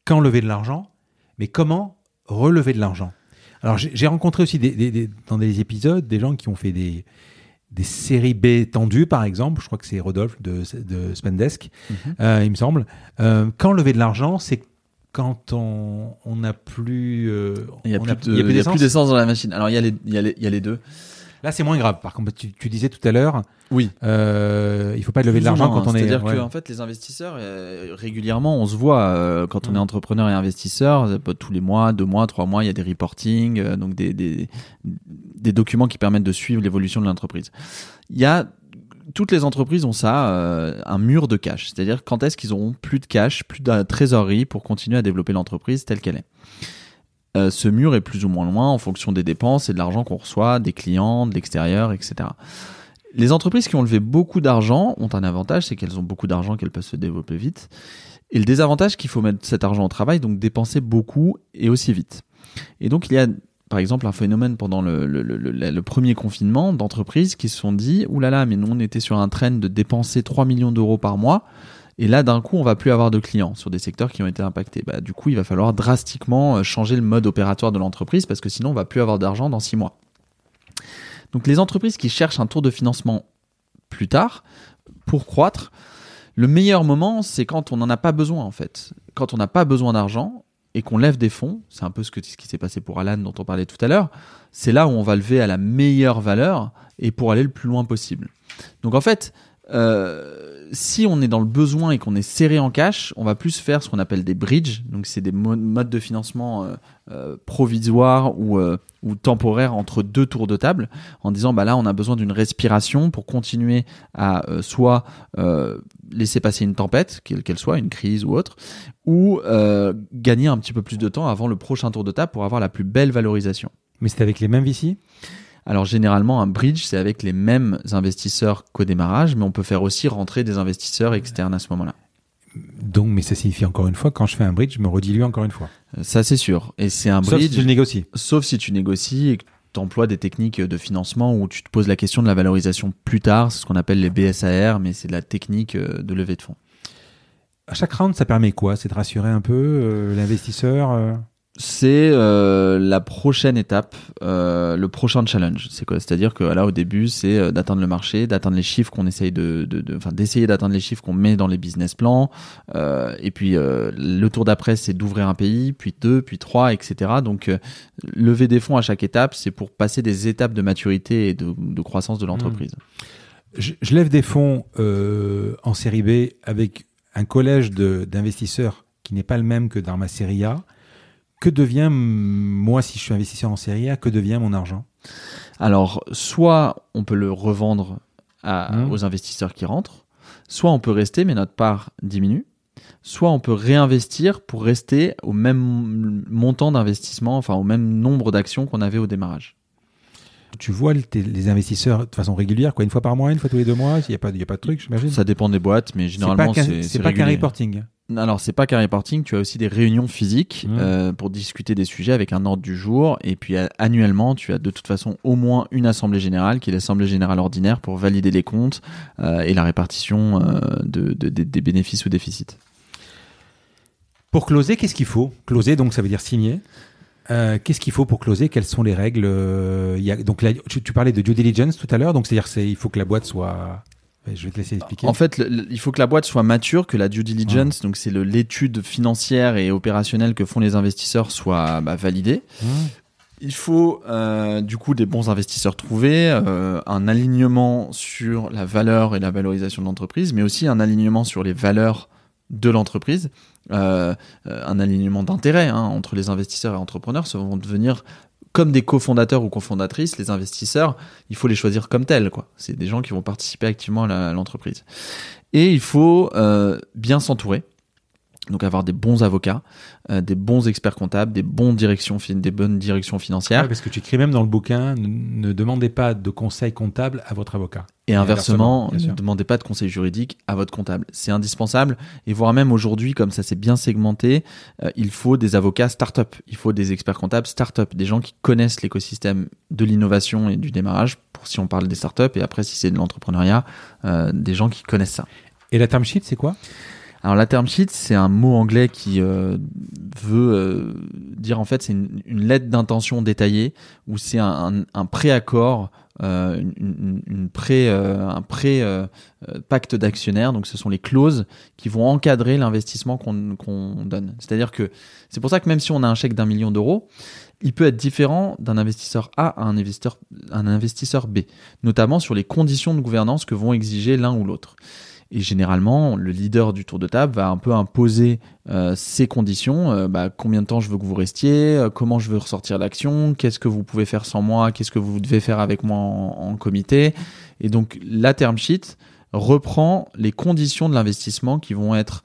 A: quand lever de l'argent, mais comment relever de l'argent? Alors, j'ai rencontré aussi des, dans des épisodes des gens qui ont fait des, des séries B tendues, par exemple. Je crois que c'est Rodolphe de, de Spendesk, mhm. il me semble. quand lever de l'argent, c'est quand on n'a plus,
B: euh, il n'y a, plus d'essence dans la machine. Alors il y y y a les deux.
A: Là, c'est moins grave. Par contre, tu, tu disais tout à l'heure,
B: oui,
A: euh, il faut pas lever de l'argent quand on est.
B: C'est-à-dire que en fait, les investisseurs euh, régulièrement, on se voit euh, quand on est mm. entrepreneur et investisseur, tous les mois, deux mois, trois mois, il y a des reporting, euh, donc des, des des documents qui permettent de suivre l'évolution de l'entreprise. Il y a toutes les entreprises ont ça, euh, un mur de cash. C'est-à-dire quand est-ce qu'ils auront plus de cash, plus de trésorerie pour continuer à développer l'entreprise telle qu'elle est. Euh, ce mur est plus ou moins loin en fonction des dépenses et de l'argent qu'on reçoit, des clients, de l'extérieur, etc. Les entreprises qui ont levé beaucoup d'argent ont un avantage, c'est qu'elles ont beaucoup d'argent, qu'elles peuvent se développer vite. Et le désavantage, qu'il faut mettre cet argent au travail, donc dépenser beaucoup et aussi vite. Et donc il y a par exemple un phénomène pendant le, le, premier confinement d'entreprises qui se sont dit là, mais nous on était sur un train de dépenser 3 millions d'euros par mois. Et là, d'un coup, on va plus avoir de clients sur des secteurs qui ont été impactés. Bah, du coup, il va falloir drastiquement euh, changer le mode opératoire de l'entreprise parce que sinon, on va plus avoir d'argent dans six mois. Donc, les entreprises qui cherchent un tour de financement plus tard pour croître, le meilleur moment, c'est quand on n'en a pas besoin en fait. Quand on n'a pas besoin d'argent, et qu'on lève des fonds, c'est un peu ce, qui s'est passé pour Alan dont on parlait tout à l'heure, c'est là où on va lever à la meilleure valeur et pour aller le plus loin possible. Donc en fait, euh, si on est dans le besoin et qu'on est serré en cash, on va plus faire ce qu'on appelle des bridges. Donc c'est des modes de financement euh, euh, provisoires ou, temporaires entre deux tours de table, en disant bah là on a besoin d'une respiration pour continuer à soit laisser passer une tempête, quelle qu'elle soit, une crise ou autre, ou gagner un petit peu plus de temps avant le prochain tour de table pour avoir la plus belle valorisation.
A: Mais c'est avec les mêmes VC
B: alors généralement, un bridge, c'est avec les mêmes investisseurs qu'au démarrage, mais on peut faire aussi rentrer des investisseurs externes à ce moment-là.
A: Donc, mais ça signifie encore une fois, quand je fais un bridge, je me redilue encore une fois.
B: Euh, ça, c'est sûr. Et c'est un
A: bridge.
B: Sauf
A: si tu négocies.
B: Sauf si tu négocies et que tu emploies des techniques de financement où tu te poses la question de la valorisation plus tard. C'est ce qu'on appelle les BSAR, mais c'est de la technique euh, de levée de fonds.
A: À chaque round, ça permet quoi? C'est de rassurer un peu euh, l'investisseur
B: c'est euh, la prochaine étape, euh, le prochain challenge. C'est quoi? C'est-à-dire que là, au début, c'est euh, d'atteindre le marché, d'atteindre les chiffres qu'on essaye de, de, enfin, d'essayer d'atteindre les chiffres qu'on met dans les business plans. et puis, le tour d'après, c'est d'ouvrir un pays, puis deux, puis trois, etc. Donc, lever des fonds à chaque étape, c'est pour passer des étapes de maturité et de, de croissance de l'entreprise.
A: Mmh. Je, je, lève des fonds en série B avec un collège d'investisseurs qui n'est pas le même que dans ma série A que devient, moi, si je suis investisseur en série A, que devient mon argent?
B: Alors, soit on peut le revendre mmh. aux investisseurs qui rentrent, soit on peut rester, mais notre part diminue, soit on peut réinvestir pour rester au même montant d'investissement, enfin au même nombre d'actions qu'on avait au démarrage.
A: Tu vois les investisseurs de façon régulière, quoi, une fois par mois, une fois tous les deux mois, il n'y a, pas, a pas de truc, j'imagine?
B: Ça dépend des boîtes, mais généralement c'est
A: C'est pas qu'un reporting
B: alors c'est pas qu'un reporting, tu as aussi des réunions physiques mmh. euh, pour discuter des sujets avec un ordre du jour et puis euh, annuellement tu as de toute façon au moins une assemblée générale qui est l'assemblée générale ordinaire pour valider les comptes euh, et la répartition de, des bénéfices ou déficits.
A: Pour closer, qu'est-ce qu'il faut? Closer donc ça veut dire signer. qu'est-ce qu'il faut pour closer? Quelles sont les règles? Il y a, Donc tu, tu, parlais de due diligence tout à l'heure, donc c'est-à-dire qu'il faut que la boîte soit je vais te laisser expliquer.
B: En fait, il faut que la boîte soit mature, que la due diligence, donc c'est l'étude financière et opérationnelle que font les investisseurs, soit bah, validée. Il faut euh, du coup des bons investisseurs trouvés, euh, un alignement sur la valeur et la valorisation de l'entreprise, mais aussi un alignement sur les valeurs de l'entreprise, euh, un alignement d'intérêt hein, entre les investisseurs et entrepreneurs, ça vont devenir comme des cofondateurs ou cofondatrices, les investisseurs, il faut les choisir comme tels. C'est des gens qui vont participer activement à l'entreprise. Et il faut euh, bien s'entourer. Donc avoir des bons avocats, euh, des bons experts comptables, des, bons directions, des bonnes directions financières.
A: parce que tu écris même dans le bouquin, ne, demandez pas de conseils comptables à votre avocat.
B: Et, inversement, ne demandez pas de conseils juridiques à votre comptable. C'est indispensable. Et voire même aujourd'hui, comme ça s'est bien segmenté, euh, il faut des avocats start-up. Il faut des experts comptables start-up, des gens qui connaissent l'écosystème de l'innovation et du démarrage, pour si on parle des start-up, et après si c'est de l'entrepreneuriat, euh, des gens qui connaissent ça.
A: Et la term sheet, c'est quoi?
B: Alors la term sheet, c'est un mot anglais qui euh, veut euh, dire en fait c'est une, lettre d'intention détaillée ou c'est un, un, préaccord, euh, une, une, pré, un pré pacte d'actionnaires. Donc ce sont les clauses qui vont encadrer l'investissement qu'on donne. C'est-à-dire que c'est pour ça que même si on a un chèque d'un million d'euros, il peut être différent d'un investisseur A à un investisseur, un investisseur B, notamment sur les conditions de gouvernance que vont exiger l'un ou l'autre. Et généralement, le leader du tour de table va un peu imposer euh, ses conditions. Euh, bah, combien de temps je veux que vous restiez euh, Comment je veux ressortir l'action Qu'est-ce que vous pouvez faire sans moi Qu'est-ce que vous devez faire avec moi en, comité Et donc, la term sheet reprend les conditions de l'investissement qui vont être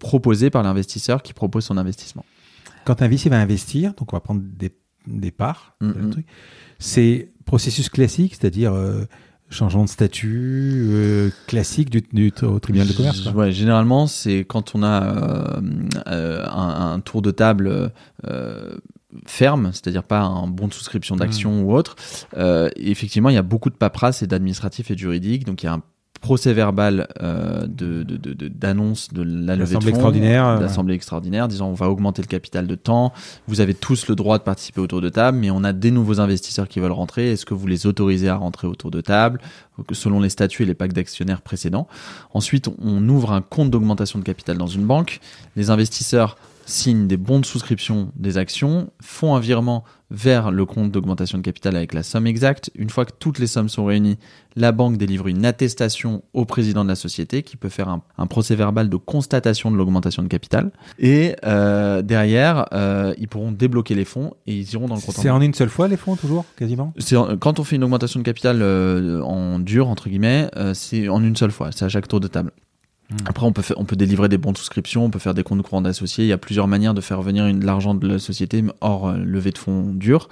B: proposées par l'investisseur qui propose son investissement.
A: Quand un VC va investir, donc on va prendre des, des parts, mm-hmm. c'est processus classique, c'est-à-dire changement de statut euh, classique du, du, au tribunal de commerce
B: Ouais, généralement, c'est quand on a euh, euh, un, un, tour de table ferme, c'est-à-dire pas un bon de souscription d'action mmh. ou autre. effectivement, il y a beaucoup de paperasse et d'administratif et de juridique, donc il y a un procès verbal euh, de, d'annonce de, la levée de fonds,
A: extraordinaire,
B: l'assemblée extraordinaire, disant on va augmenter le capital de temps, vous avez tous le droit de participer autour de table, mais on a des nouveaux investisseurs qui veulent rentrer, est-ce que vous les autorisez à rentrer autour de table, selon les statuts et les packs d'actionnaires précédents? Ensuite, on ouvre un compte d'augmentation de capital dans une banque, les investisseurs signent des bons de souscription des actions, font un virement vers le compte d'augmentation de capital avec la somme exacte. Une fois que toutes les sommes sont réunies, la banque délivre une attestation au président de la société qui peut faire un, procès verbal de constatation de l'augmentation de capital. Et euh, derrière, euh, ils pourront débloquer les fonds et ils iront dans le compte.
A: C'est en une seule fois les fonds toujours, quasiment?
B: Quand on fait une augmentation de capital euh, en dur, entre guillemets, c'est en une seule fois. C'est à chaque tour de table. Hmm. Après, on peut, on peut délivrer des bons de souscription, on peut faire des comptes courants d'associés. Il y a plusieurs manières de faire venir de l'argent de la société hors euh, levée de fonds dur.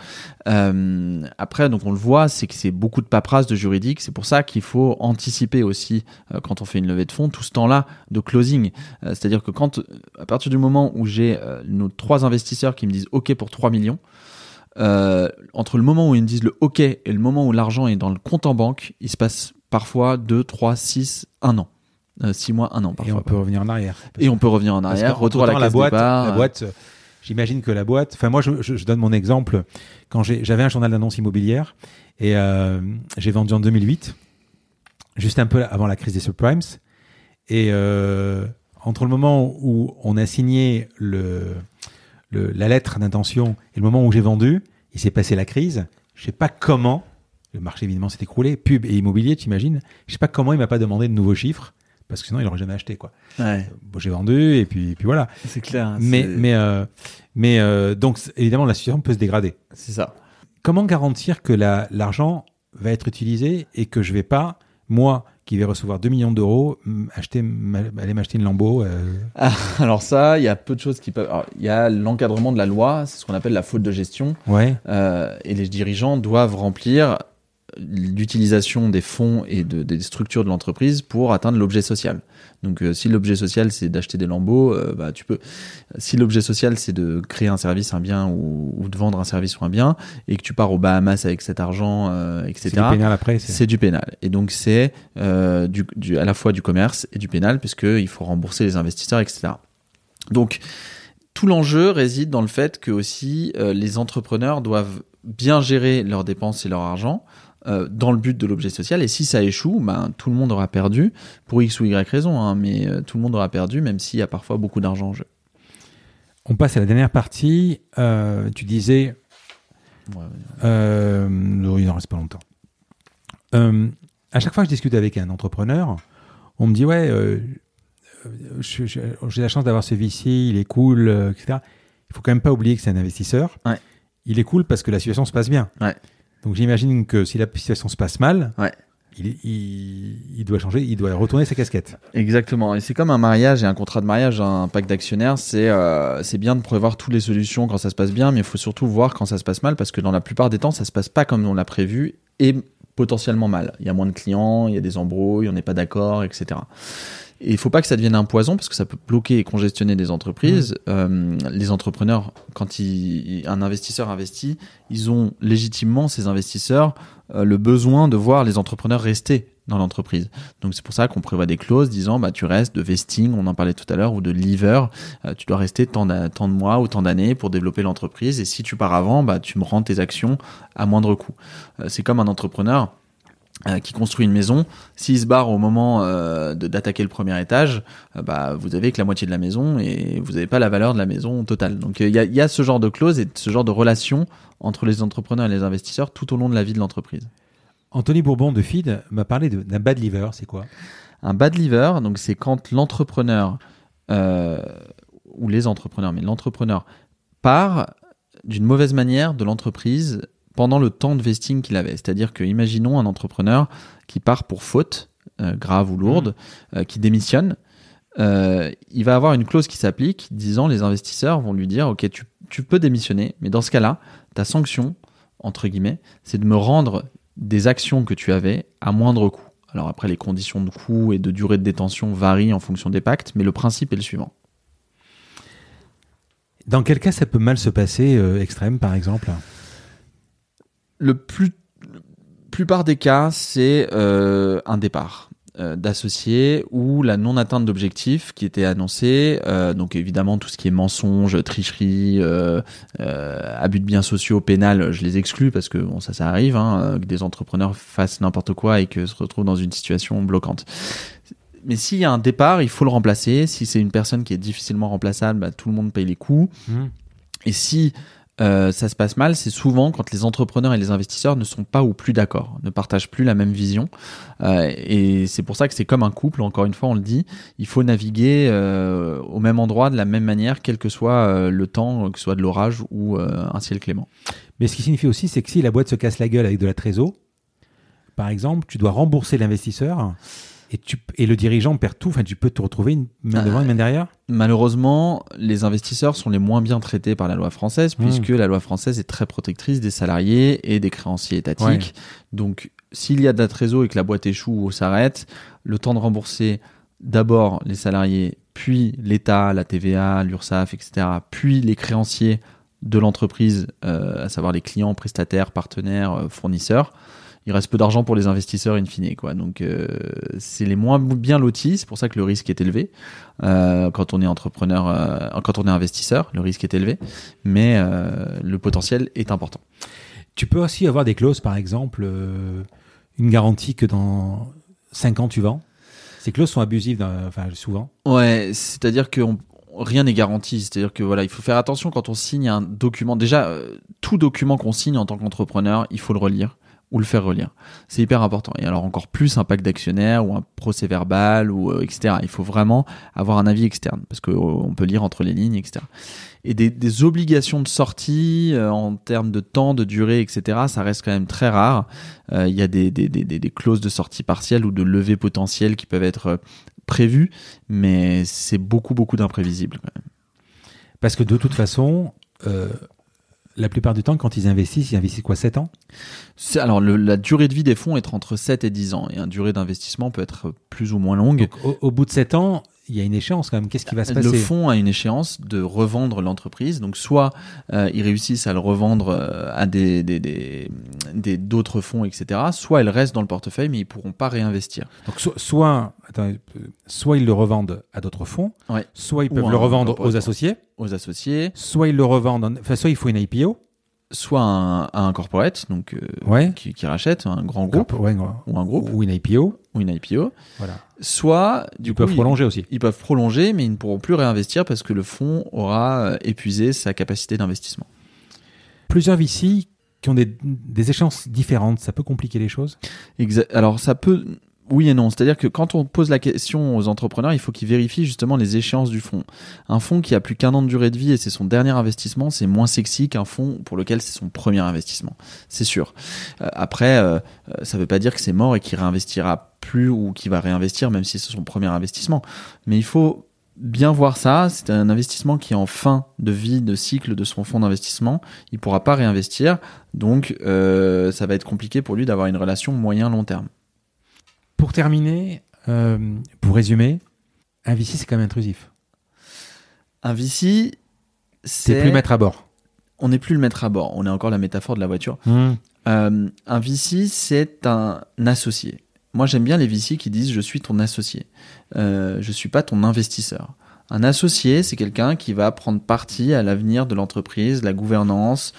B: Euh, après, donc on le voit, c'est que c'est beaucoup de paperasse, de juridique. C'est pour ça qu'il faut anticiper aussi euh, quand on fait une levée de fonds tout ce temps-là de closing. C'est-à-dire que quand, à partir du moment où j'ai nos trois investisseurs qui me disent OK pour 3 millions, entre le moment où ils me disent le OK et le moment où l'argent est dans le compte en banque, il se passe parfois 2, 3, 6, 1 an. 6 euh, mois, un an parfois.
A: Et on peut revenir en arrière.
B: Et on peut revenir en arrière, retour à la,
A: boîte, La boîte, j'imagine que la boîte. Enfin, moi, je, je, donne mon exemple. Quand j'avais un journal d'annonce immobilière et euh, j'ai vendu en 2008, juste un peu avant la crise des subprimes. Et euh, entre le moment où on a signé le, le la lettre d'intention et le moment où j'ai vendu, il s'est passé la crise. Je sais pas comment. Le marché évidemment s'est écroulé, pub et immobilier, t'imagines. Je sais pas comment il m'a pas demandé de nouveaux chiffres parce que sinon il aurait jamais acheté quoi.
B: Ouais.
A: Bon, j'ai vendu et puis puis voilà.
B: C'est clair.
A: Mais mais euh, mais euh, donc évidemment la situation peut se dégrader.
B: C'est ça.
A: Comment garantir que la l'argent va être utilisé et que je vais pas moi qui vais recevoir 2 millions d'euros acheter aller m'acheter une Lambo euh...
B: ah, Alors ça, il y a peu de choses qui peuvent. Il y a l'encadrement de la loi, c'est ce qu'on appelle la faute de gestion.
A: Ouais.
B: Et les dirigeants doivent remplir l'utilisation des fonds et de, des structures de l'entreprise pour atteindre l'objet social. Donc euh, si l'objet social c'est d'acheter des lambeaux, euh, bah tu peux. Si l'objet social c'est de créer un service, un bien ou, ou, de vendre un service ou un bien, et que tu pars aux Bahamas avec cet argent, euh, etc.
A: C'est du pénal après.
B: C'est du pénal. Et donc c'est du, du, à la fois du commerce et du pénal puisque il faut rembourser les investisseurs, etc. Donc tout l'enjeu réside dans le fait que aussi les entrepreneurs doivent bien gérer leurs dépenses et leur argent euh, dans le but de l'objet social. Et si ça échoue, ben, tout le monde aura perdu, pour X ou Y raison, hein, mais euh, tout le monde aura perdu, même s'il y a parfois beaucoup d'argent en jeu.
A: On passe à la dernière partie. Euh, tu disais. Ouais, euh, il n'en reste pas longtemps. à chaque fois que je discute avec un entrepreneur, on me dit Ouais, j'ai la chance d'avoir ce VC, il est cool, etc. Il faut quand même pas oublier que c'est un investisseur.
B: Ouais.
A: Il est cool parce que la situation se passe bien.
B: Ouais.
A: Donc j'imagine que si la situation se passe mal,
B: ouais.
A: il, il, il, doit changer, il doit retourner sa casquette.
B: Exactement. Et c'est comme un mariage et un contrat de mariage, un pacte d'actionnaires. C'est euh, c'est bien de prévoir toutes les solutions quand ça se passe bien, mais il faut surtout voir quand ça se passe mal parce que dans la plupart des temps, ça se passe pas comme on l'a prévu et potentiellement mal. Il y a moins de clients, il y a des embrouilles, on n'est pas d'accord, etc. Et il faut pas que ça devienne un poison parce que ça peut bloquer et congestionner des entreprises. Mmh. Euh, les entrepreneurs, quand un investisseur investit, ils ont légitimement ces investisseurs euh, le besoin de voir les entrepreneurs rester dans l'entreprise. Donc c'est pour ça qu'on prévoit des clauses disant bah tu restes de vesting, on en parlait tout à l'heure, ou de lever, euh, tu dois rester tant de, tant de mois ou tant d'années pour développer l'entreprise. Et si tu pars avant, bah tu me rends tes actions à moindre coût. C'est comme un entrepreneur euh, qui construit une maison, s'il se barre au moment euh, d'attaquer le premier étage, euh, bah, vous avez que la moitié de la maison et vous n'avez pas la valeur de la maison totale. Donc il y a, y, a, ce genre de clause et ce genre de relation entre les entrepreneurs et les investisseurs tout au long de la vie de l'entreprise.
A: Anthony Bourbon de FID m'a parlé d'un bad liver, c'est quoi?
B: Un bad liver, donc c'est quand l'entrepreneur ou les entrepreneurs, mais l'entrepreneur part d'une mauvaise manière de l'entreprise pendant le temps de vesting qu'il avait. C'est-à-dire que, imaginons un entrepreneur qui part pour faute, euh, grave ou lourde, mmh. euh, qui démissionne. Euh, il va avoir une clause qui s'applique disant les investisseurs vont lui dire Ok, tu, tu peux démissionner, mais dans ce cas-là, ta sanction, entre guillemets, c'est de me rendre des actions que tu avais à moindre coût. Alors après, les conditions de coût et de durée de détention varient en fonction des pactes, mais le principe est le suivant.
A: Dans quel cas ça peut mal se passer, extrême par exemple?
B: Le plus plupart des cas, c'est euh, un départ euh, d'associés ou la non atteinte d'objectifs qui était annoncé. Euh, donc évidemment tout ce qui est mensonge, tricherie, euh, abus de biens sociaux, pénal, je les exclus parce que bon ça ça arrive hein, que des entrepreneurs fassent n'importe quoi et que se retrouvent dans une situation bloquante. Mais s'il y a un départ, il faut le remplacer. Si c'est une personne qui est difficilement remplaçable, bah, tout le monde paye les coûts.
A: Mmh.
B: Et si euh, ça se passe mal, c'est souvent quand les entrepreneurs et les investisseurs ne sont pas ou plus d'accord, ne partagent plus la même vision. Euh, et c'est pour ça que c'est comme un couple, encore une fois, on le dit, il faut naviguer euh, au même endroit, de la même manière, quel que soit euh, le temps, que ce soit de l'orage ou euh, un ciel clément.
A: Mais ce qui signifie aussi, c'est que si la boîte se casse la gueule avec de la trésor, par exemple, tu dois rembourser l'investisseur et, tu, et le dirigeant perd tout. Enfin, tu peux te retrouver une main devant, une main derrière.
B: Malheureusement, les investisseurs sont les moins bien traités par la loi française,
A: Mmh.
B: puisque la loi française est très protectrice des salariés et des créanciers étatiques.
A: Ouais.
B: Donc, s'il y a de la trésor et que la boîte échoue ou s'arrête, le temps de rembourser d'abord les salariés, puis l'État, la TVA, l'URSSAF, etc., puis les créanciers de l'entreprise, euh, à savoir les clients, prestataires, partenaires, euh, fournisseurs, il reste peu d'argent pour les investisseurs in fine. Quoi. Donc c'est les moins bien lotis, c'est pour ça que le risque est élevé. quand on est entrepreneur, quand on est investisseur, le risque est élevé, mais le potentiel est important.
A: Tu peux aussi avoir des clauses, par exemple, une garantie que dans 5 ans tu vends ces clauses sont abusives, enfin, souvent.
B: Ouais, c'est-à-dire que rien n'est garanti. C'est-à-dire que voilà, il faut faire attention quand on signe un document. Déjà, euh, tout document qu'on signe en tant qu'entrepreneur, il faut le relire ou le faire relire. C'est hyper important. Et alors encore plus un pacte d'actionnaires ou un procès verbal ou euh, etc. Il faut vraiment avoir un avis externe parce qu'on euh, peut lire entre les lignes, etc. Et des, des obligations de sortie euh, en termes de temps, de durée, etc. Ça reste quand même très rare. Il y a des, des, des, clauses de sortie partielle ou de levée potentielle qui peuvent être prévues, mais c'est beaucoup beaucoup d'imprévisibles.
A: Parce que de toute façon, la plupart du temps, quand ils investissent, ils investissent quoi 7 ans?
B: Alors, la durée de vie des fonds est entre 7 et 10 ans. Et une durée d'investissement peut être plus ou moins longue.
A: au, bout de 7 ans, il y a une échance quand même. Qu'est-ce qui va se passer?
B: Le fonds a une échéance de revendre l'entreprise. Donc, soit euh, ils réussissent à le revendre euh, à des, des, d'autres fonds, etc. Soit elle reste dans le portefeuille, mais ils pourront pas réinvestir.
A: Donc, soit, soit ils le revendent à d'autres fonds, soit ils peuvent le revendre aux associés.
B: Aux associés.
A: Soit ils le revendent, enfin, soit il faut une IPO
B: soit un, un corporate donc euh, qui, qui, rachète un grand groupe. Ou un groupe.
A: ou une IPO
B: ou une IPO voilà. Soit du
A: ils peuvent prolonger aussi.
B: ils peuvent prolonger mais ils ne pourront plus réinvestir parce que le fonds aura euh, épuisé sa capacité d'investissement.
A: Plusieurs VC qui ont des, des échéances différentes ça peut compliquer les choses?
B: Alors ça peut oui et non. C'est-à-dire que quand on pose la question aux entrepreneurs, il faut qu'ils vérifient justement les échéances du fonds. Un fonds qui a plus qu'un an de durée de vie et c'est son dernier investissement, c'est moins sexy qu'un fonds pour lequel c'est son premier investissement. C'est sûr. Euh, après, euh, euh, ça ne veut pas dire que c'est mort et qu'il réinvestira plus ou qu'il va réinvestir même si c'est son premier investissement. Mais il faut bien voir ça. C'est un investissement qui est en fin de vie, de cycle de son fonds d'investissement. Il pourra pas réinvestir. Donc, ça va être compliqué pour lui d'avoir une relation moyen-long terme.
A: Pour terminer, euh, pour résumer, un VC, c'est quand même intrusif.
B: Un VC, c'est.
A: plus mettre à bord.
B: On n'est plus le mettre à bord. On est encore la métaphore de la voiture. Hmm. Euh, un VC, c'est un associé. Moi, j'aime bien les VC qui disent je suis ton associé. Euh, je suis pas ton investisseur. Un associé, c'est quelqu'un qui va prendre parti à l'avenir de l'entreprise, la gouvernance,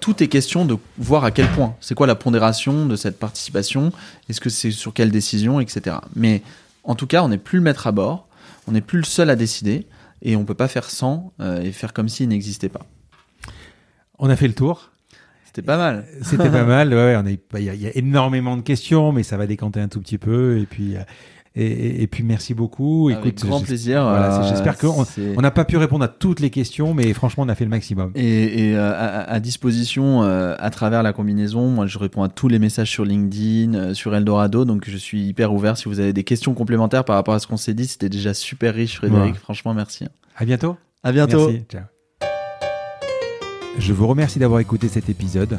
B: tout est question de voir à quel point. C'est quoi la pondération de cette participation? Est-ce que c'est sur quelle décision, etc. Mais en tout cas, on n'est plus le maître à bord, on n'est plus le seul à décider, et on ne peut pas faire sans euh, et faire comme s'il n'existait pas.
A: On a fait le tour.
B: C'était pas mal.
A: C'était pas mal. Ouais, il y, a énormément de questions, mais ça va décanter un tout petit peu. Et puis, euh, et, et, puis merci beaucoup.
B: Avec grand plaisir.
A: Voilà, J'espère qu'on on n'a pas pu répondre à toutes les questions, mais franchement, on a fait le maximum.
B: Et, et euh, à, disposition euh, à travers la combinaison. Moi, je réponds à tous les messages sur LinkedIn, euh, sur Eldorado, donc je suis hyper ouvert. Si vous avez des questions complémentaires par rapport à ce qu'on s'est dit, c'était déjà super riche, Frédéric. Franchement, merci.
A: À bientôt.
B: À bientôt.
A: Merci. Ciao. Je vous remercie d'avoir écouté cet épisode.